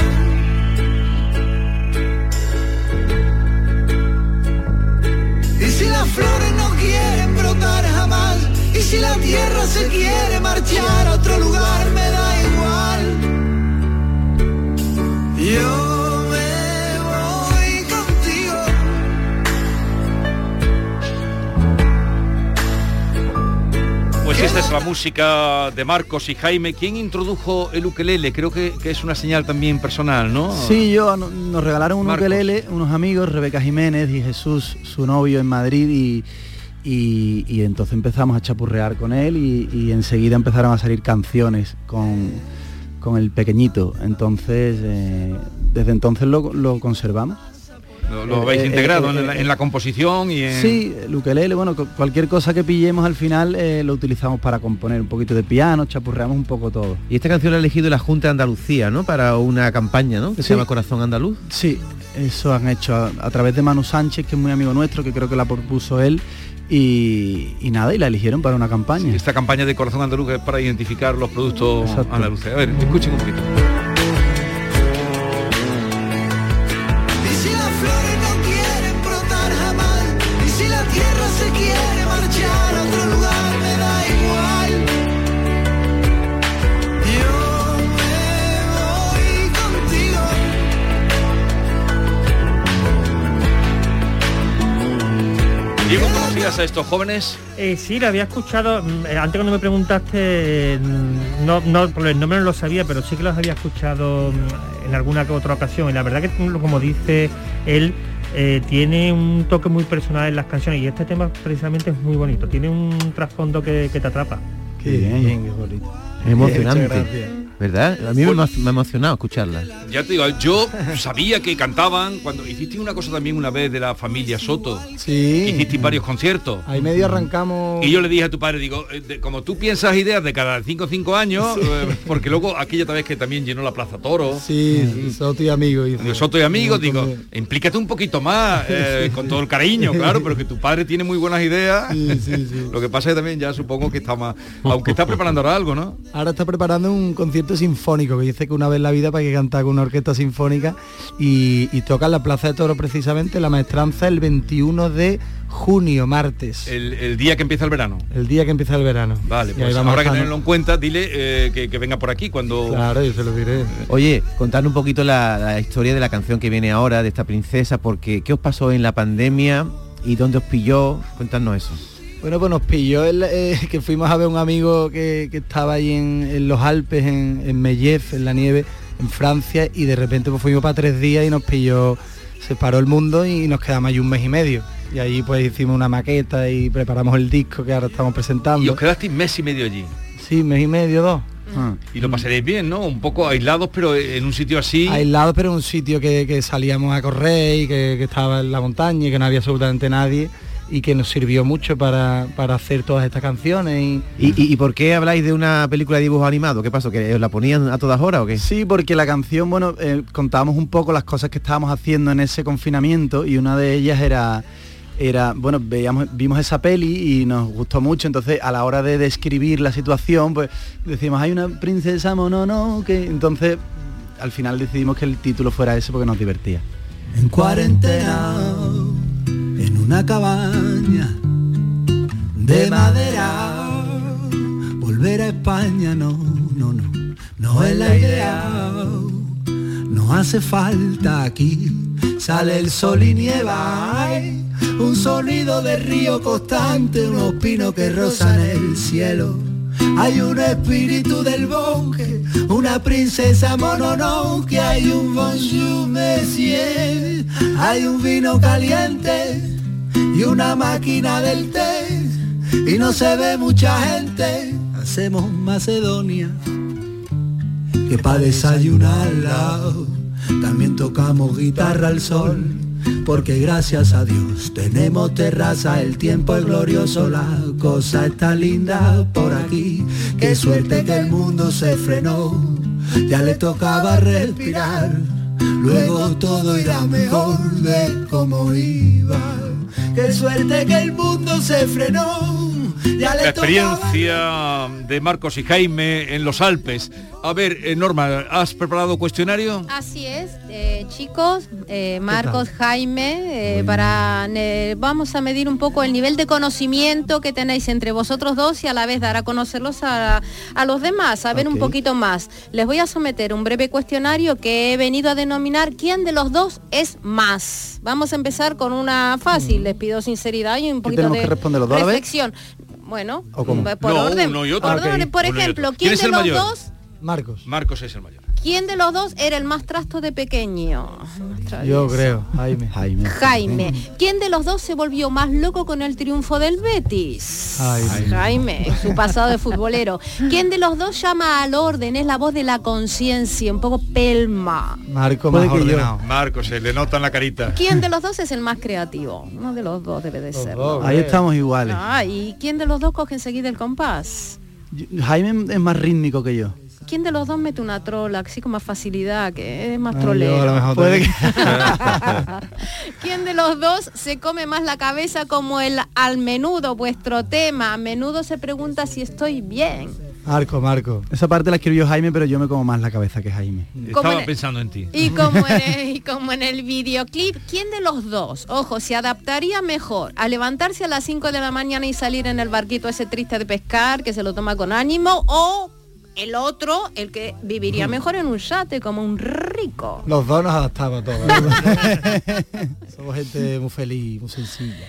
Y si las flores no quieren brotar jamás, y si la tierra se quiere marchar a otro lugar, Esta es la música de Marcos y Jaime. ¿Quién introdujo el ukelele? Creo que, que es una señal también personal, ¿no? Sí, yo no- nos regalaron un Marcos. ukelele, unos amigos, Rebeca Jiménez y Jesús, su novio en Madrid, y, y- y entonces empezamos a chapurrear con él y, y enseguida empezaron a salir canciones con, con el pequeñito. Entonces, eh, desde entonces lo, lo conservamos. Lo, lo habéis Eh, eh, integrado eh, en, la, en la composición y en... Sí, el ukelele, bueno, cu- cualquier cosa que pillemos al final eh, lo utilizamos para componer un poquito de piano, chapurreamos un poco todo. Y esta canción la ha elegido la Junta de Andalucía, ¿no? Para una campaña, ¿no? Que Sí. se llama Corazón Andaluz. Sí, eso han hecho a, a través de Manu Sánchez, que es muy amigo nuestro, que creo que la propuso él, y, y nada, y la eligieron para una campaña. Esta campaña de Corazón Andaluz es para identificar los productos Exacto. andaluces. A ver, escuchen un poquito. A estos jóvenes? Eh, sí, lo había escuchado, mm, eh, antes cuando me preguntaste, mm, no, no, por el nombre no lo sabía, pero sí que los había escuchado mm, en alguna que otra ocasión. Y la verdad que, como dice él, eh, tiene un toque muy personal en las canciones y este tema precisamente es muy bonito, tiene un trasfondo que, que te atrapa. Qué bien, qué bonito. Emocionante. ¿Verdad? A mí me, me ha emocionado escucharla. Ya te digo, yo sabía que cantaban cuando hiciste una cosa también una vez de la familia Soto. Sí. Hiciste varios conciertos. Ahí medio arrancamos. Y yo le dije a tu padre, digo, eh, de- como tú piensas ideas de cada 5 o 5 años, eh, porque luego aquella otra vez que también llenó la Plaza Toro. Sí, Soto y amigos. Digo, Soto y amigos, digo, implícate un poquito más, eh, *laughs* con todo el cariño, claro, pero que tu padre tiene muy buenas ideas. Lo que pasa es que también ya supongo que está más, aunque está preparando ahora algo, ¿no? Ahora está preparando un concierto sinfónico, que dice que una vez en la vida para que cantar con una orquesta sinfónica y, y toca en la Plaza de Toro precisamente la maestranza el 21 de junio, martes. El, el día que empieza el verano. El día que empieza el verano. Vale, pues vamos ahora que a estar- tenerlo en cuenta, dile eh, que, que venga por aquí cuando... Claro, yo se lo diré. Oye, contarnos un poquito la, la historia de la canción que viene ahora, de esta princesa, porque ¿qué os pasó en la pandemia y dónde os pilló? Cuéntanos eso. Bueno, pues nos pilló el, eh, *laughs* que fuimos a ver un amigo que, que estaba ahí en, en los Alpes, en, en Mellef, en la nieve, en Francia, y de repente pues fuimos para tres días y nos pilló, se paró el mundo y nos quedamos ahí un mes y medio. Y ahí pues hicimos una maqueta y preparamos el disco que ahora estamos presentando. Y os quedasteis mes y medio allí. Sí, mes y medio, dos. Y lo pasaréis bien, ¿no? Un poco aislados, pero en un sitio así. Aislados, pero en un sitio que, que salíamos a correr y que, que estaba en la montaña y que no había absolutamente nadie y que nos sirvió mucho para, para hacer todas estas canciones. Y, ¿Y, y, y por qué habláis de una película de dibujos animados? ¿Qué pasó? ¿Que os la ponían a todas horas o qué? Sí, porque la canción, bueno, eh, contábamos un poco las cosas que estábamos haciendo en ese confinamiento y una de ellas era era bueno veíamos vimos esa peli y nos gustó mucho entonces a la hora de describir la situación pues decimos hay una princesa monono que entonces al final decidimos que el título fuera ese porque nos divertía En cuarentena, en una cabaña de madera, volver a España no, no, no, no es la idea. No hace falta aquí, sale el sol y nieva. hay un sonido de río constante, unos pinos que rozan el cielo. Hay un espíritu del bosque, una princesa mononoke, hay un bonjour monsieur, hay un vino caliente y una máquina del té y no se ve mucha gente. Hacemos Macedonia que para desayunar al lado también tocamos guitarra al sol. Porque gracias a Dios tenemos terraza, el tiempo es glorioso, la cosa está linda por aquí. Qué suerte que el mundo se frenó, ya le tocaba respirar. Luego todo irá mejor de como iba. Qué suerte que el mundo se frenó, La experiencia de Marcos y Jaime en los Alpes. A ver, eh, Norma, ¿has preparado cuestionario? Así es, eh, chicos, eh, Marcos, Jaime, eh, para eh, vamos a medir un poco el nivel de conocimiento que tenéis entre vosotros dos y a la vez dar a conocerlos a, a los demás, a ver un poquito más. Les voy a someter un breve cuestionario que he venido a denominar ¿Quién de los dos es más? Vamos a empezar con una fácil, les pido sinceridad y un poquito de reflexión. Bueno, por No, orden, uno y otro. por, Ok. orden. Por Uno y ejemplo, otro. ¿Quién ¿quién es de el los mayor? dos Marcos. Marcos es el mayor. ¿Quién de los dos era el más trasto de pequeño? Yo creo, Jaime. Jaime. Jaime. ¿Quién de los dos se volvió más loco con el triunfo del Betis? Jaime. Jaime, su pasado de futbolero. ¿Quién de los dos llama al orden? Es la voz de la conciencia, un poco pelma. Marco más ordenado. Marcos, se le nota en la carita. ¿Quién de los dos es el más creativo? Uno de los dos debe de ser. ¿no? Ahí estamos iguales. Ah, ¿y quién de los dos coge enseguida el compás? Jaime es más rítmico que yo. ¿Quién de los dos mete una trola así con más facilidad, que es más trolero? yo a lo mejor Puede *laughs* ¿Quién de los dos se come más la cabeza como el al menudo, vuestro tema? A menudo se pregunta si estoy bien. Marco, Marco. Esa parte la escribió Jaime, pero yo me como más la cabeza que Jaime. Estaba en- pensando en ti. Y como, en *laughs* el, y como en el videoclip, ¿quién de los dos, ojo, se adaptaría mejor a levantarse a las 5 de la mañana y salir en el barquito ese triste de pescar, que se lo toma con ánimo, o el otro, el que viviría mejor en un yate como un rico? Los dos nos adaptamos a todo. *laughs* *laughs* Somos gente muy feliz, muy sencilla.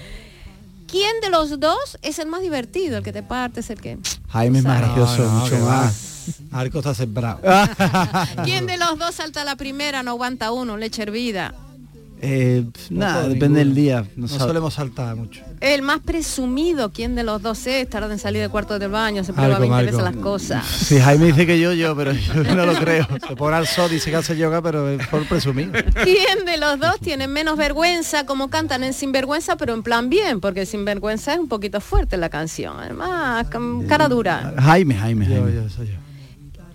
¿Quién de los dos es el más divertido, el que te partes, el que... Jaime es más gracioso, no, mucho más. Arco está sembrado. ¿Quién de los dos salta a la primera, no aguanta uno, leche hervida? Eh, nada, depende del día. No solemos saltar mucho. El más presumido, ¿quién de los dos es? Tarda en salir del cuarto del baño, se 20 Marco. veces las cosas. Si Jaime dice que yo, yo, pero yo no lo creo. *laughs* Se pone al sol y dice que hace yoga, pero es por presumir. ¿Quién de los dos tiene menos vergüenza como cantan en Sinvergüenza, pero en plan bien? Porque Sinvergüenza es un poquito fuerte la canción, además, cara dura. Jaime, Jaime, Jaime.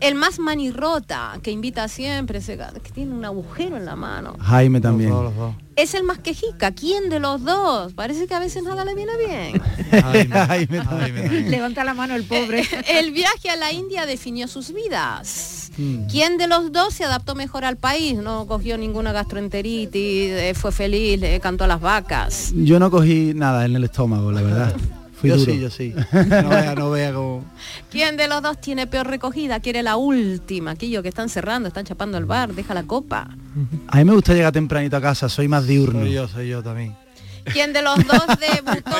El más manirrota, que invita siempre, ese que tiene un agujero en la mano. Jaime también. Es el más quejica. ¿Quién de los dos? Parece que a veces nada le viene bien. Jaime *laughs* también. Levanta la mano el pobre. El viaje a la India definió sus vidas. Mm. ¿Quién de los dos se adaptó mejor al país? No cogió ninguna gastroenteritis, eh, fue feliz, le cantó a las vacas. Yo no cogí nada en el estómago, la verdad. *laughs* Fui Yo duro. sí, yo sí. *laughs* No vea, no vea como... ¿Quién de los dos tiene peor recogida? Quiere la última. Aquello que están cerrando, están chapando el bar, deja la copa. A mí me gusta llegar tempranito a casa, soy más diurno. Soy yo, soy yo también. ¿Quién de los dos *laughs* debutó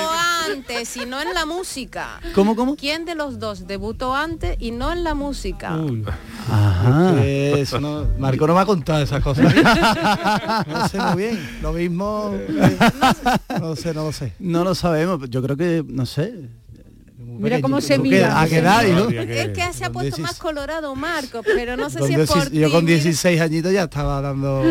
antes y no en la música? ¿Cómo, cómo? ¿Quién de los dos debutó antes y no en la música? Ajá. Eh, Eso no, Marco no me ha contado esas cosas. *laughs* no sé muy bien. Lo mismo. *laughs* No lo sé, no lo sé. No lo sabemos, yo creo que, no sé. Mira cómo se mira. ¿A qué edad, hijo? Es que se ha puesto más colorado Marco, pero no sé Con si es por yo con mira. 16 añitos ya estaba dando...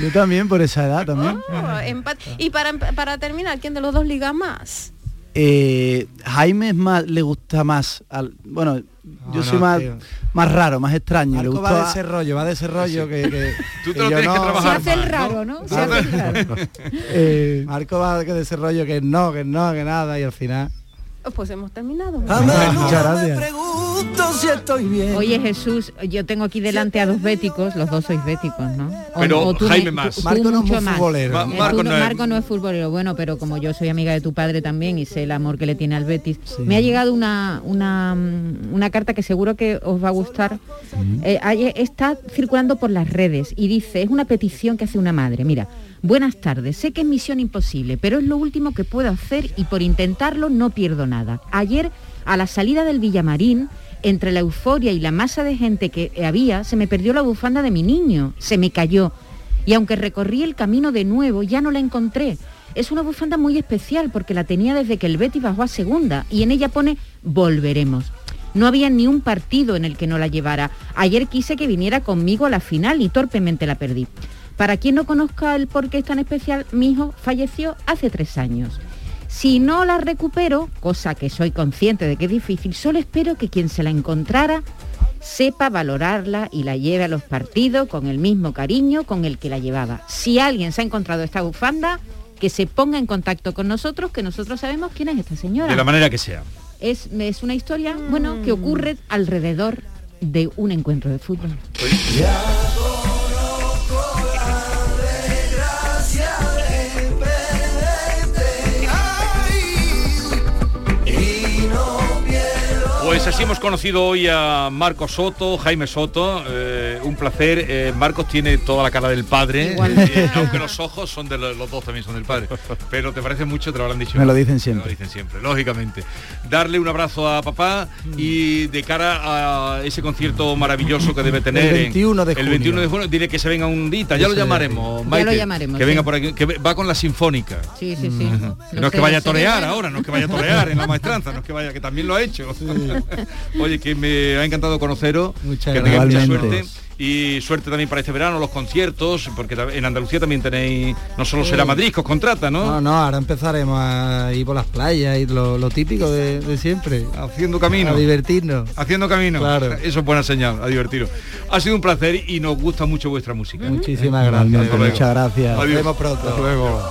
Yo también, por esa edad también. Oh, empat- Y para, para terminar, ¿quién de los dos liga más? Eh, Jaime es más, le gusta más al, bueno, yo No, soy no, más, tío. más raro, más extraño. le gusta va de ese rollo, va de ese rollo que, que- *laughs* Tú te que lo yo tienes que no- trabajar Se hace el más, raro, ¿no? Se hace el raro. *laughs* eh, Marco va de ese rollo que no, que no, que nada y al final... Pues hemos terminado. A menudo Muchas me gracias. pregunto si estoy bien. Oye Jesús, yo tengo aquí delante a dos béticos, los dos sois béticos, ¿no? O- Pero o tú Jaime más. tú Marco no es mucho más. futbolero. Ma- Eh, Marco no es- Marco no es futbolero, bueno, pero como yo soy amiga de tu padre también y sé el amor que le tiene al Betis, me ha llegado una, una, mm, una carta que seguro que os va a gustar. Eh, hay- está circulando por las redes y dice, es una petición que hace una madre. Mira, buenas tardes, sé que es misión imposible, pero es lo último que puedo hacer y por intentarlo no pierdo nada. Ayer, a la salida del Villamarín, entre la euforia y la masa de gente que había, se me perdió la bufanda de mi niño, se me cayó. Y aunque recorrí el camino de nuevo, ya no la encontré. Es una bufanda muy especial porque la tenía desde que el Betis bajó a segunda y en ella pone volveremos. No había ni un partido en el que no la llevara. Ayer quise que viniera conmigo a la final y torpemente la perdí. Para quien no conozca el por qué es tan especial, mi hijo falleció hace tres años. Si no la recupero, cosa que soy consciente de que es difícil, solo espero que quien se la encontrara sepa valorarla y la lleve a los partidos con el mismo cariño con el que la llevaba. Si alguien se ha encontrado esta bufanda, que se ponga en contacto con nosotros, que nosotros sabemos quién es esta señora. De la manera que sea. Es, es una historia, bueno, que ocurre alrededor de un encuentro de fútbol. Pues así hemos conocido hoy a Marcos Soto, Jaime Soto, eh, un placer. Eh, Marcos tiene toda la cara del padre, eh, aunque los ojos son de los, los dos también son del padre. Pero te parece mucho, te lo habrán dicho. Me lo dicen siempre. lo dicen siempre, lógicamente. Darle un abrazo a papá y de cara a ese concierto maravilloso que debe tener. El en- 21 de El junio. 21 de junio, dile que se venga un dita, ya lo llamaremos. Ya lo llamaremos, Que venga sí. por aquí, que va con la sinfónica. Sí, sí, sí. No es que vaya a torear ahora, no es que vaya a torear en la maestranza, no es que vaya, que también lo ha hecho. *laughs* Oye, que me ha encantado conoceros, Muchas que tengáis mucha gracias. suerte y suerte también para este verano, los conciertos, porque en Andalucía también tenéis, no solo será Madrid que os contrata, ¿no? No, no, ahora empezaremos a ir por las playas y lo, lo típico de, de siempre. Haciendo camino. A divertirnos. Haciendo camino. Claro. Eso es buena señal, a divertiros. Ha sido un placer y nos gusta mucho vuestra música. Muchísimas gracias. muchas gracias. Nos vemos pronto. Hasta luego.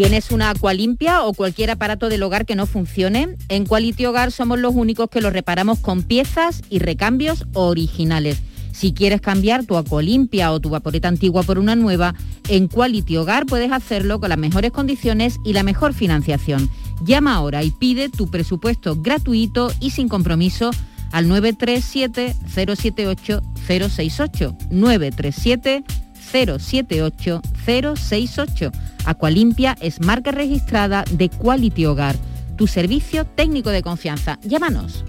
¿Tienes una agua limpia o cualquier aparato del hogar que no funcione? En Quality Hogar somos los únicos que lo reparamos con piezas y recambios originales. Si quieres cambiar tu limpia o tu vaporeta antigua por una nueva, en Quality Hogar puedes hacerlo con las mejores condiciones y la mejor financiación. Llama ahora y pide tu presupuesto gratuito y sin compromiso al 937 078 068 937 078 068. Aqualimpia es marca registrada de Quality Hogar, tu servicio técnico de confianza. Llámanos.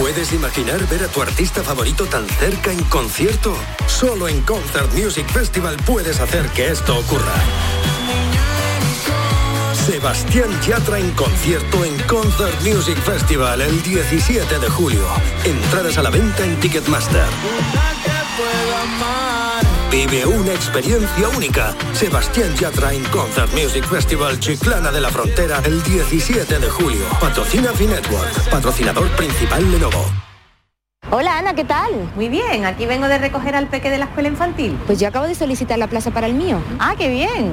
¿Puedes imaginar ver a tu artista favorito tan cerca en concierto? Solo en Concert Music Festival puedes hacer que esto ocurra. Sebastián Yatra en concierto en Concert Music Festival el 17 de julio. Entradas a la venta en Ticketmaster. Vive una experiencia única. Sebastián Yatra en Concert Music Festival Chiclana de la Frontera el 17 de julio. Patrocina Finetwork, patrocinador principal Lenovo. Hola Ana, ¿qué tal? Muy bien, aquí vengo de recoger al peque de la escuela infantil. Pues yo acabo de solicitar la plaza para el mío. Ah, qué bien.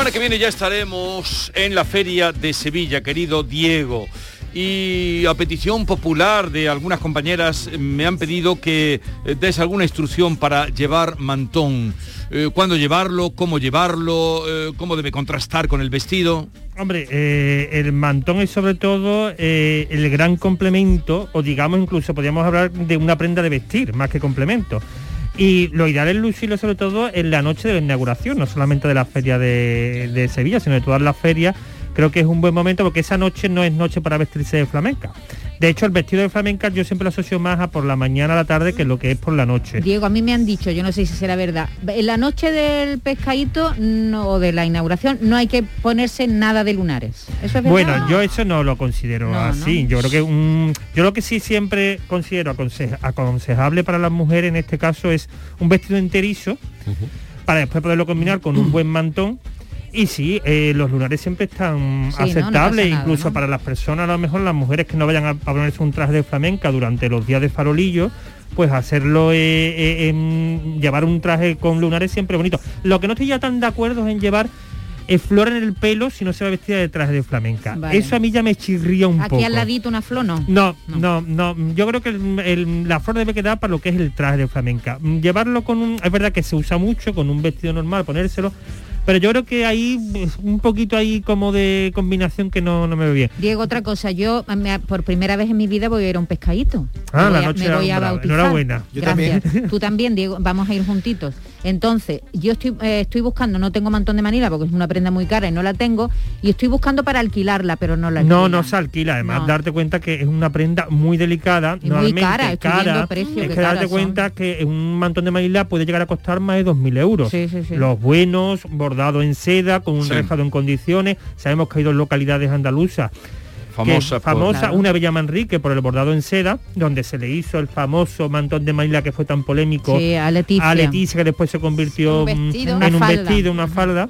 Semana que viene ya estaremos en la feria de Sevilla, querido Diego. Y a petición popular de algunas compañeras me han pedido que eh, des alguna instrucción para llevar mantón. Eh, ¿Cuándo llevarlo? ¿Cómo llevarlo? eh, ¿Cómo debe contrastar con el vestido? Hombre, eh, el mantón es sobre todo eh, el gran complemento, o digamos incluso podríamos hablar de una prenda de vestir, más que complemento. Y lo ideal es lucirlo sobre todo en la noche de la inauguración, no solamente de la feria de, Sevilla, sino de todas las ferias. Creo que es un buen momento porque esa noche no es noche para vestirse de flamenca. De hecho, el vestido de flamenca yo siempre lo asocio más a por la mañana a la tarde que lo que es por la noche. Diego, a mí me han dicho, yo no sé si será verdad, en la noche del pescadito no, o de la inauguración no hay que ponerse nada de lunares. ¿Eso es verdad? Bueno, yo eso no lo considero No, así. Yo creo que un, yo lo que sí siempre considero aconse- aconsejable para las mujeres en este caso es un vestido enterizo para después poderlo combinar con un *clears throat* buen mantón. Y sí, eh, los lunares siempre están Sí, ¿no? No aceptables, nada, incluso ¿no? para las personas, a lo mejor las mujeres que no vayan a, a ponerse un traje de flamenca durante los días de farolillo, pues hacerlo, eh, eh, en- llevar un traje con lunares siempre bonito. Lo que no estoy ya tan de acuerdo es en llevar eh, flor en el pelo si no se va vestida de traje de flamenca. Vale. Eso a mí ya me chirría un Aquí poco. al ladito una flor, no. No, no, no, Yo creo que el- el- la flor debe quedar para lo que es el traje de flamenca. Mm, Llevarlo con un... Es verdad que se usa mucho con un vestido normal, ponérselo. Pero yo creo que ahí es un poquito ahí como de combinación que no, no me ve bien. Diego, otra cosa, yo me- por primera vez en mi vida voy a ir a un pescadito. Ah, Me la voy a- noche me voy a bautizar. Enhorabuena. Yo Gracias. también. Tú también, Diego, vamos a ir juntitos. Entonces, yo estoy, eh, estoy buscando, no tengo mantón de manila porque es una prenda muy cara y no la tengo, y estoy buscando para alquilarla, pero no la No, alquilan. no se alquila. Además, No. darte cuenta que es una prenda muy delicada. Y muy cara, precios, es qué que darte cuenta que un mantón de Manila puede llegar a costar más de 2.000 euros. Sí, sí, sí. Los buenos, bordados en seda, con un Sí. rejado en condiciones. Sabemos que hay dos localidades andaluzas. que- Famosas por- famosa Claro. una Villa Manrique por el bordado en seda, donde se le hizo el famoso mantón de Manila que fue tan polémico Sí, a Leticia. a Leticia, que después se convirtió Un mm, vestido. en Una un falda. vestido, una falda.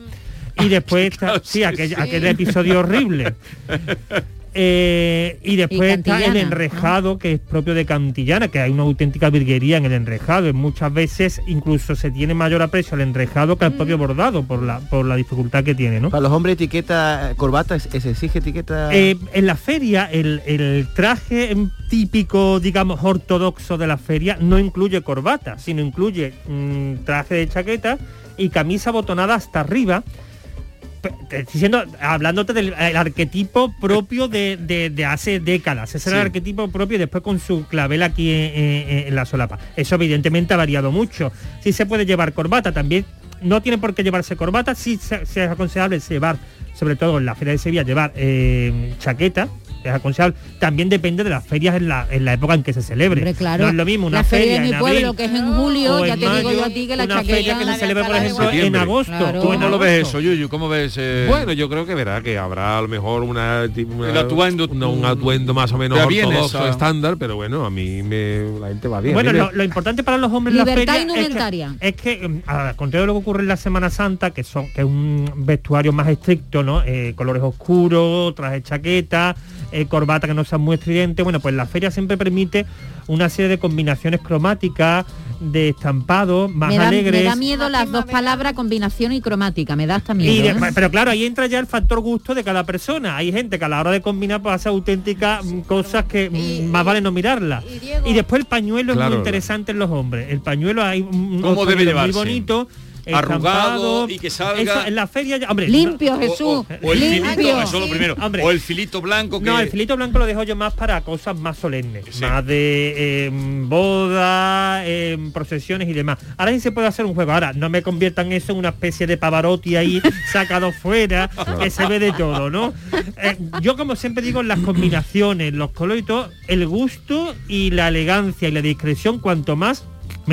Y después, *laughs* está- sí, aquel, aquel episodio horrible. *laughs* Eh, y después está el enrejado, que es propio de Cantillana, que hay una auténtica virguería en el enrejado. Y muchas veces incluso se tiene mayor aprecio al enrejado que al propio bordado por la, por la dificultad que tiene, ¿no? Para los hombres etiqueta, corbata, ¿se exige etiqueta? Eh, en la feria, el, el traje típico, digamos, ortodoxo de la feria no incluye corbata, sino incluye mm, traje de chaqueta y camisa botonada hasta arriba. Diciendo, hablándote del el arquetipo propio de, de- de hace décadas. Ese era el arquetipo propio y después con su clavel aquí en, en- en la solapa. Eso evidentemente ha variado mucho. Sí se puede llevar corbata, también no tiene por qué llevarse corbata, sí se, se es aconsejable llevar, sobre todo en la Feria de Sevilla, llevar eh, chaqueta, es aconsejable. También depende de las ferias en la, en la época en que se celebre. Hombre, claro. No es lo mismo una la feria, mi en pueblo, abril que es en julio, ya en te digo mayo, yo a ti que la una feria que se celebra, por ejemplo, en agosto. Claro. o en ¿Cómo lo ves eso, Yuyu? ¿Cómo ves? eh, Bueno, yo creo que verá que habrá a lo mejor una, una- El atuendo, una- un atuendo más o menos ortodoxo, estándar, pero bueno, a mí me, la gente va bien. Bueno, lo, lo importante para los hombres en la Libertad feria es que- indumentaria. es que, mm, al contrario de lo que ocurre en la Semana Santa, que son que es un vestuario más estricto, ¿no? Eh, colores oscuros, traje chaqueta, eh, corbata que no sea muy estridente. Bueno, pues la feria siempre permite una serie de combinaciones cromáticas, de estampados, más me, da, alegres. me da miedo las dos palabras combinación y cromática, me da hasta miedo. Y de- ¿eh? pero claro, ahí entra ya el factor gusto de cada persona. Hay gente que a la hora de combinar pues, hace auténticas mm, cosas que mm, más vale no mirarlas. Y, después el pañuelo es muy interesante en los hombres. El pañuelo hay un ¿Cómo unos debe muy bonito. Arrugado y que salga- Eso, en la feria ya, hombre, Limpio, no- Jesús, O, o el limpio. filito, eso es lo primero. Hombre. O el filito blanco que... No, el filito blanco lo dejo yo más para cosas más solemnes, más de eh, bodas, eh, procesiones y demás. Ahora sí se puede hacer un juego. Ahora, no me conviertan eso en una especie de Pavarotti ahí *laughs* sacado fuera, que se ve de todo, ¿no? Eh, yo como siempre digo, las combinaciones, los colores y todo, el gusto y la elegancia y la discreción, cuanto más,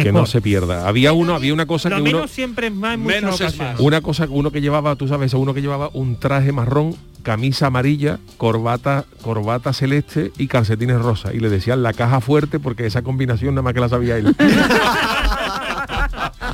que no se pierda. Había uno, había una cosa Lo que uno, menos siempre es más en muchas Menos es ocasiones. más. una cosa uno que llevaba, tú sabes, uno que llevaba un traje marrón, camisa amarilla, corbata, corbata celeste y calcetines rosa. Y le decían la caja fuerte porque esa combinación nada más que la sabía él. *laughs*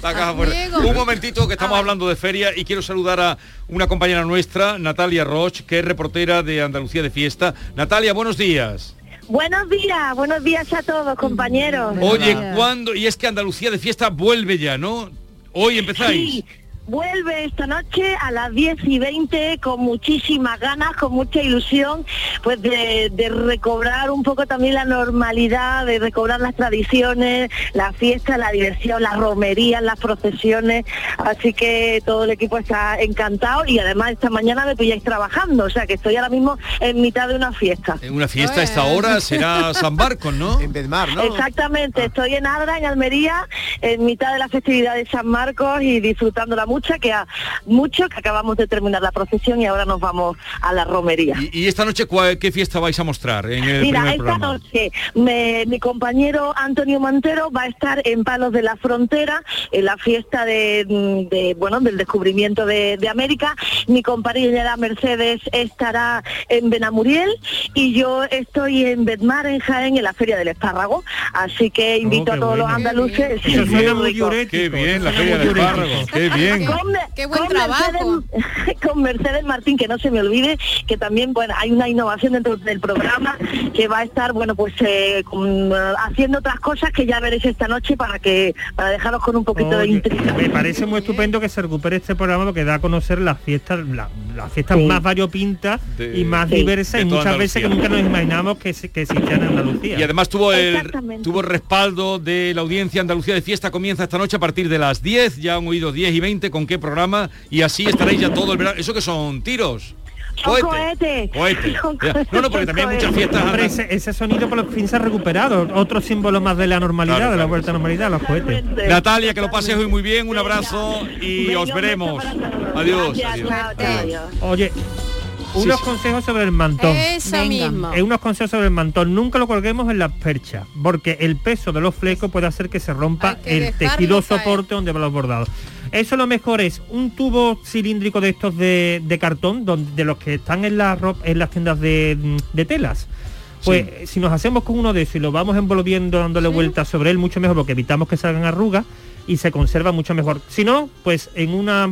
La caja fuerte. Un momentito que estamos hablando de feria y quiero saludar a una compañera nuestra, Natalia Roche, que es reportera de Andalucía de Fiesta. Natalia, buenos días. Buenos días, buenos días a todos, compañeros. Oye, ¿cuándo? Y es que Andalucía de Fiesta vuelve ya, ¿no? Hoy empezáis. Sí, vuelve esta noche a las 10 y 20 con muchísimas ganas, con mucha ilusión, pues de, de recobrar un poco también la normalidad, de recobrar las tradiciones, la fiesta, la diversión, las romerías, las procesiones. Así que todo el equipo está encantado y además esta mañana me pilláis trabajando, o sea que estoy ahora mismo en mitad de una fiesta. En una fiesta a esta hora será San Marcos, ¿no? En Bedmar, ¿no? Exactamente, estoy en Adra, en Almería, en mitad de la festividad de San Marcos y disfrutándola mucho, que ha, mucho, que acabamos de terminar la procesión y ahora nos vamos a la romería. ¿Y, y esta noche cuál- qué fiesta vais a mostrar en el Mira, esta programa? noche me- mi compañero Antonio Montero va a estar en Palos de la Frontera, en la fiesta de, de, bueno del descubrimiento de, de América. Mi compañera Mercedes estará en Benamuriel y yo estoy en Bedmar, en Jaén, en la Feria del Espárrago. Así que invito Oh, a todos los andaluces. Diurético. Qué bien, la feria del espárrago. Qué bien. Con, Qué buen con trabajo. Mercedes, *laughs* con Mercedes Martín, que no se me olvide, que también bueno, hay una innovación dentro del programa que va a estar bueno pues eh, con, eh, haciendo otras cosas que ya veréis esta noche para que para dejaros con un poquito de intriga. me parece muy estupendo que se recupere este programa porque da a conocer las fiestas, la- las fiestas Sí. más variopintas De- y más Sí. diversas y muchas veces que nunca nos imaginamos que, se- que existían en Andalucía. Y además tuvo el, tuvo el respaldo de la audiencia Andalucía de Fiesta. Comienza esta noche a partir de las 10. Ya han oído 10 y 20 con qué programa. Y así estaréis ya todo el verano. ¿Eso que son tiros? Son cohetes. Cohetes. *laughs* Son Ya. No, no, porque también hay muchas fiestas. Hombre, ese, ese sonido por fin se ha recuperado. Otro símbolo más de la normalidad, Claro, de la claro, vuelta a la normalidad, los cohetes. Natalia, que lo pases hoy muy bien. Un abrazo y os veremos. Adiós. Adiós. Oye, unos sí. consejos sobre el mantón. Esa Venga. misma. Eh, unos consejos sobre el mantón. Nunca lo colguemos en las perchas, porque el peso de los flecos puede hacer que se rompa que el tejido soporte donde van los bordados. Eso lo mejor es un tubo cilíndrico de estos de, de cartón, donde, de los que están en, la ro- en las tiendas de, de telas. Pues si nos hacemos con uno de esos y lo vamos envolviendo dándole vueltas sobre él, mucho mejor, porque evitamos que salgan arrugas y se conserva mucho mejor. Si no, pues en una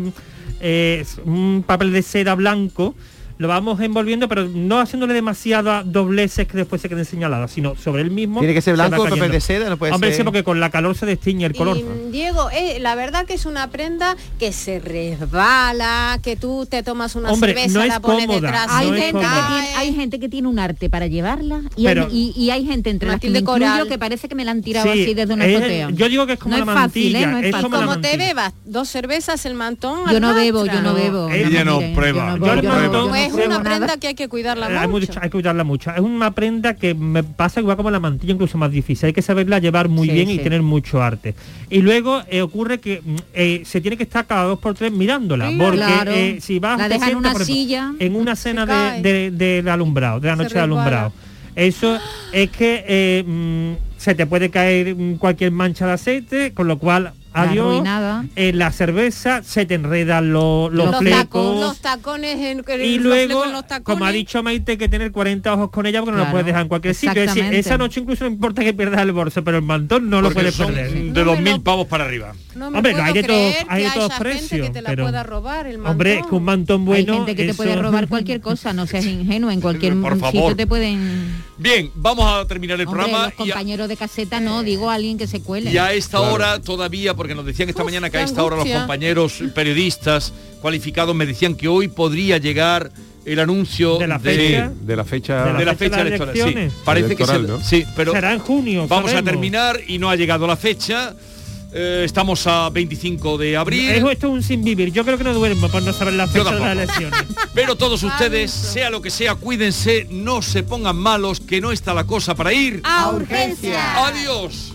eh, un papel de seda blanco lo vamos envolviendo, pero no haciéndole demasiadas dobleces que después se queden señaladas, sino sobre el mismo. Tiene que ser se blanco, papel cayendo. de seda, no puede Hombre, ser- sí, porque con la calor se destiñe el color. Y, Diego, eh, la verdad que es una prenda que se resbala, que tú te tomas una Hombre, cerveza, no es la pones cómoda, detrás. no hay, es gente que tiene, hay gente que tiene un arte para llevarla y, Pero- hay, y, y hay gente entre las que me incluyo que parece que me la han tirado Sí, así desde una es- azotea. yo digo que es como no la es fácil, mantilla, ¿eh? No es fácil. como Como te mantilla. bebas dos cervezas, el mantón Yo no bebo, yo no bebo. Ella no prueba. Es una nada. prenda que hay que cuidarla Eh, hay, mucho. hay que cuidarla mucho. Es una prenda que me pasa igual como la mantilla, incluso más difícil. Hay que saberla llevar muy Sí, bien y tener mucho arte. Y luego eh, ocurre que mm, eh, se tiene que estar cada dos por tres mirándola. Sí, porque claro. eh, si vas La dejan en una ejemplo, silla, en una cena cae. de, de- del alumbrado, de la noche de resbala. alumbrado. Eso es que mm, se te puede caer mm, cualquier mancha de aceite, con lo cual adiós. En la cerveza se te enredan los, los, los, flecos. tacos, los tacones en, Y los luego, flecos en los tacones. como ha dicho Maite, hay que tener 40 ojos con ella porque no lo puedes dejar en cualquier sitio. Es decir, esa noche incluso no importa que pierdas el bolso, pero el mantón no lo puedes son perder. de dos mil pavos para arriba. No me Hombre, no puedo hay de todos, hay que de todos haya gente precios. que te la pero, pueda robar el mantón. hombre, que un mantón bueno. hay gente que te puede eso- robar cualquier cosa, no seas *laughs* ingenuo, en cualquier Por sitio favor. te pueden... Bien, vamos a terminar el Hombre, programa los a, compañeros de caseta no, digo a alguien que se cuele. y a esta hora todavía, porque nos decían esta mañana que a esta hora los compañeros periodistas cualificados me decían que hoy podría llegar el anuncio De la de, fecha. De la fecha. de la fecha fecha de las electoral. Sí, elecciones. parece que Electoral, se- ¿no? sí, pero Será en junio. vamos a sabemos. terminar y no ha llegado la fecha. Eh, estamos a 25 de abril. Es- Esto es un sin vivir. Yo creo que no duermo por no saber la fecha de las elecciones. *laughs* Pero todos ustedes, sea lo que sea, cuídense, no se pongan malos, que no está la cosa para ir. ¡A urgencia! Adiós.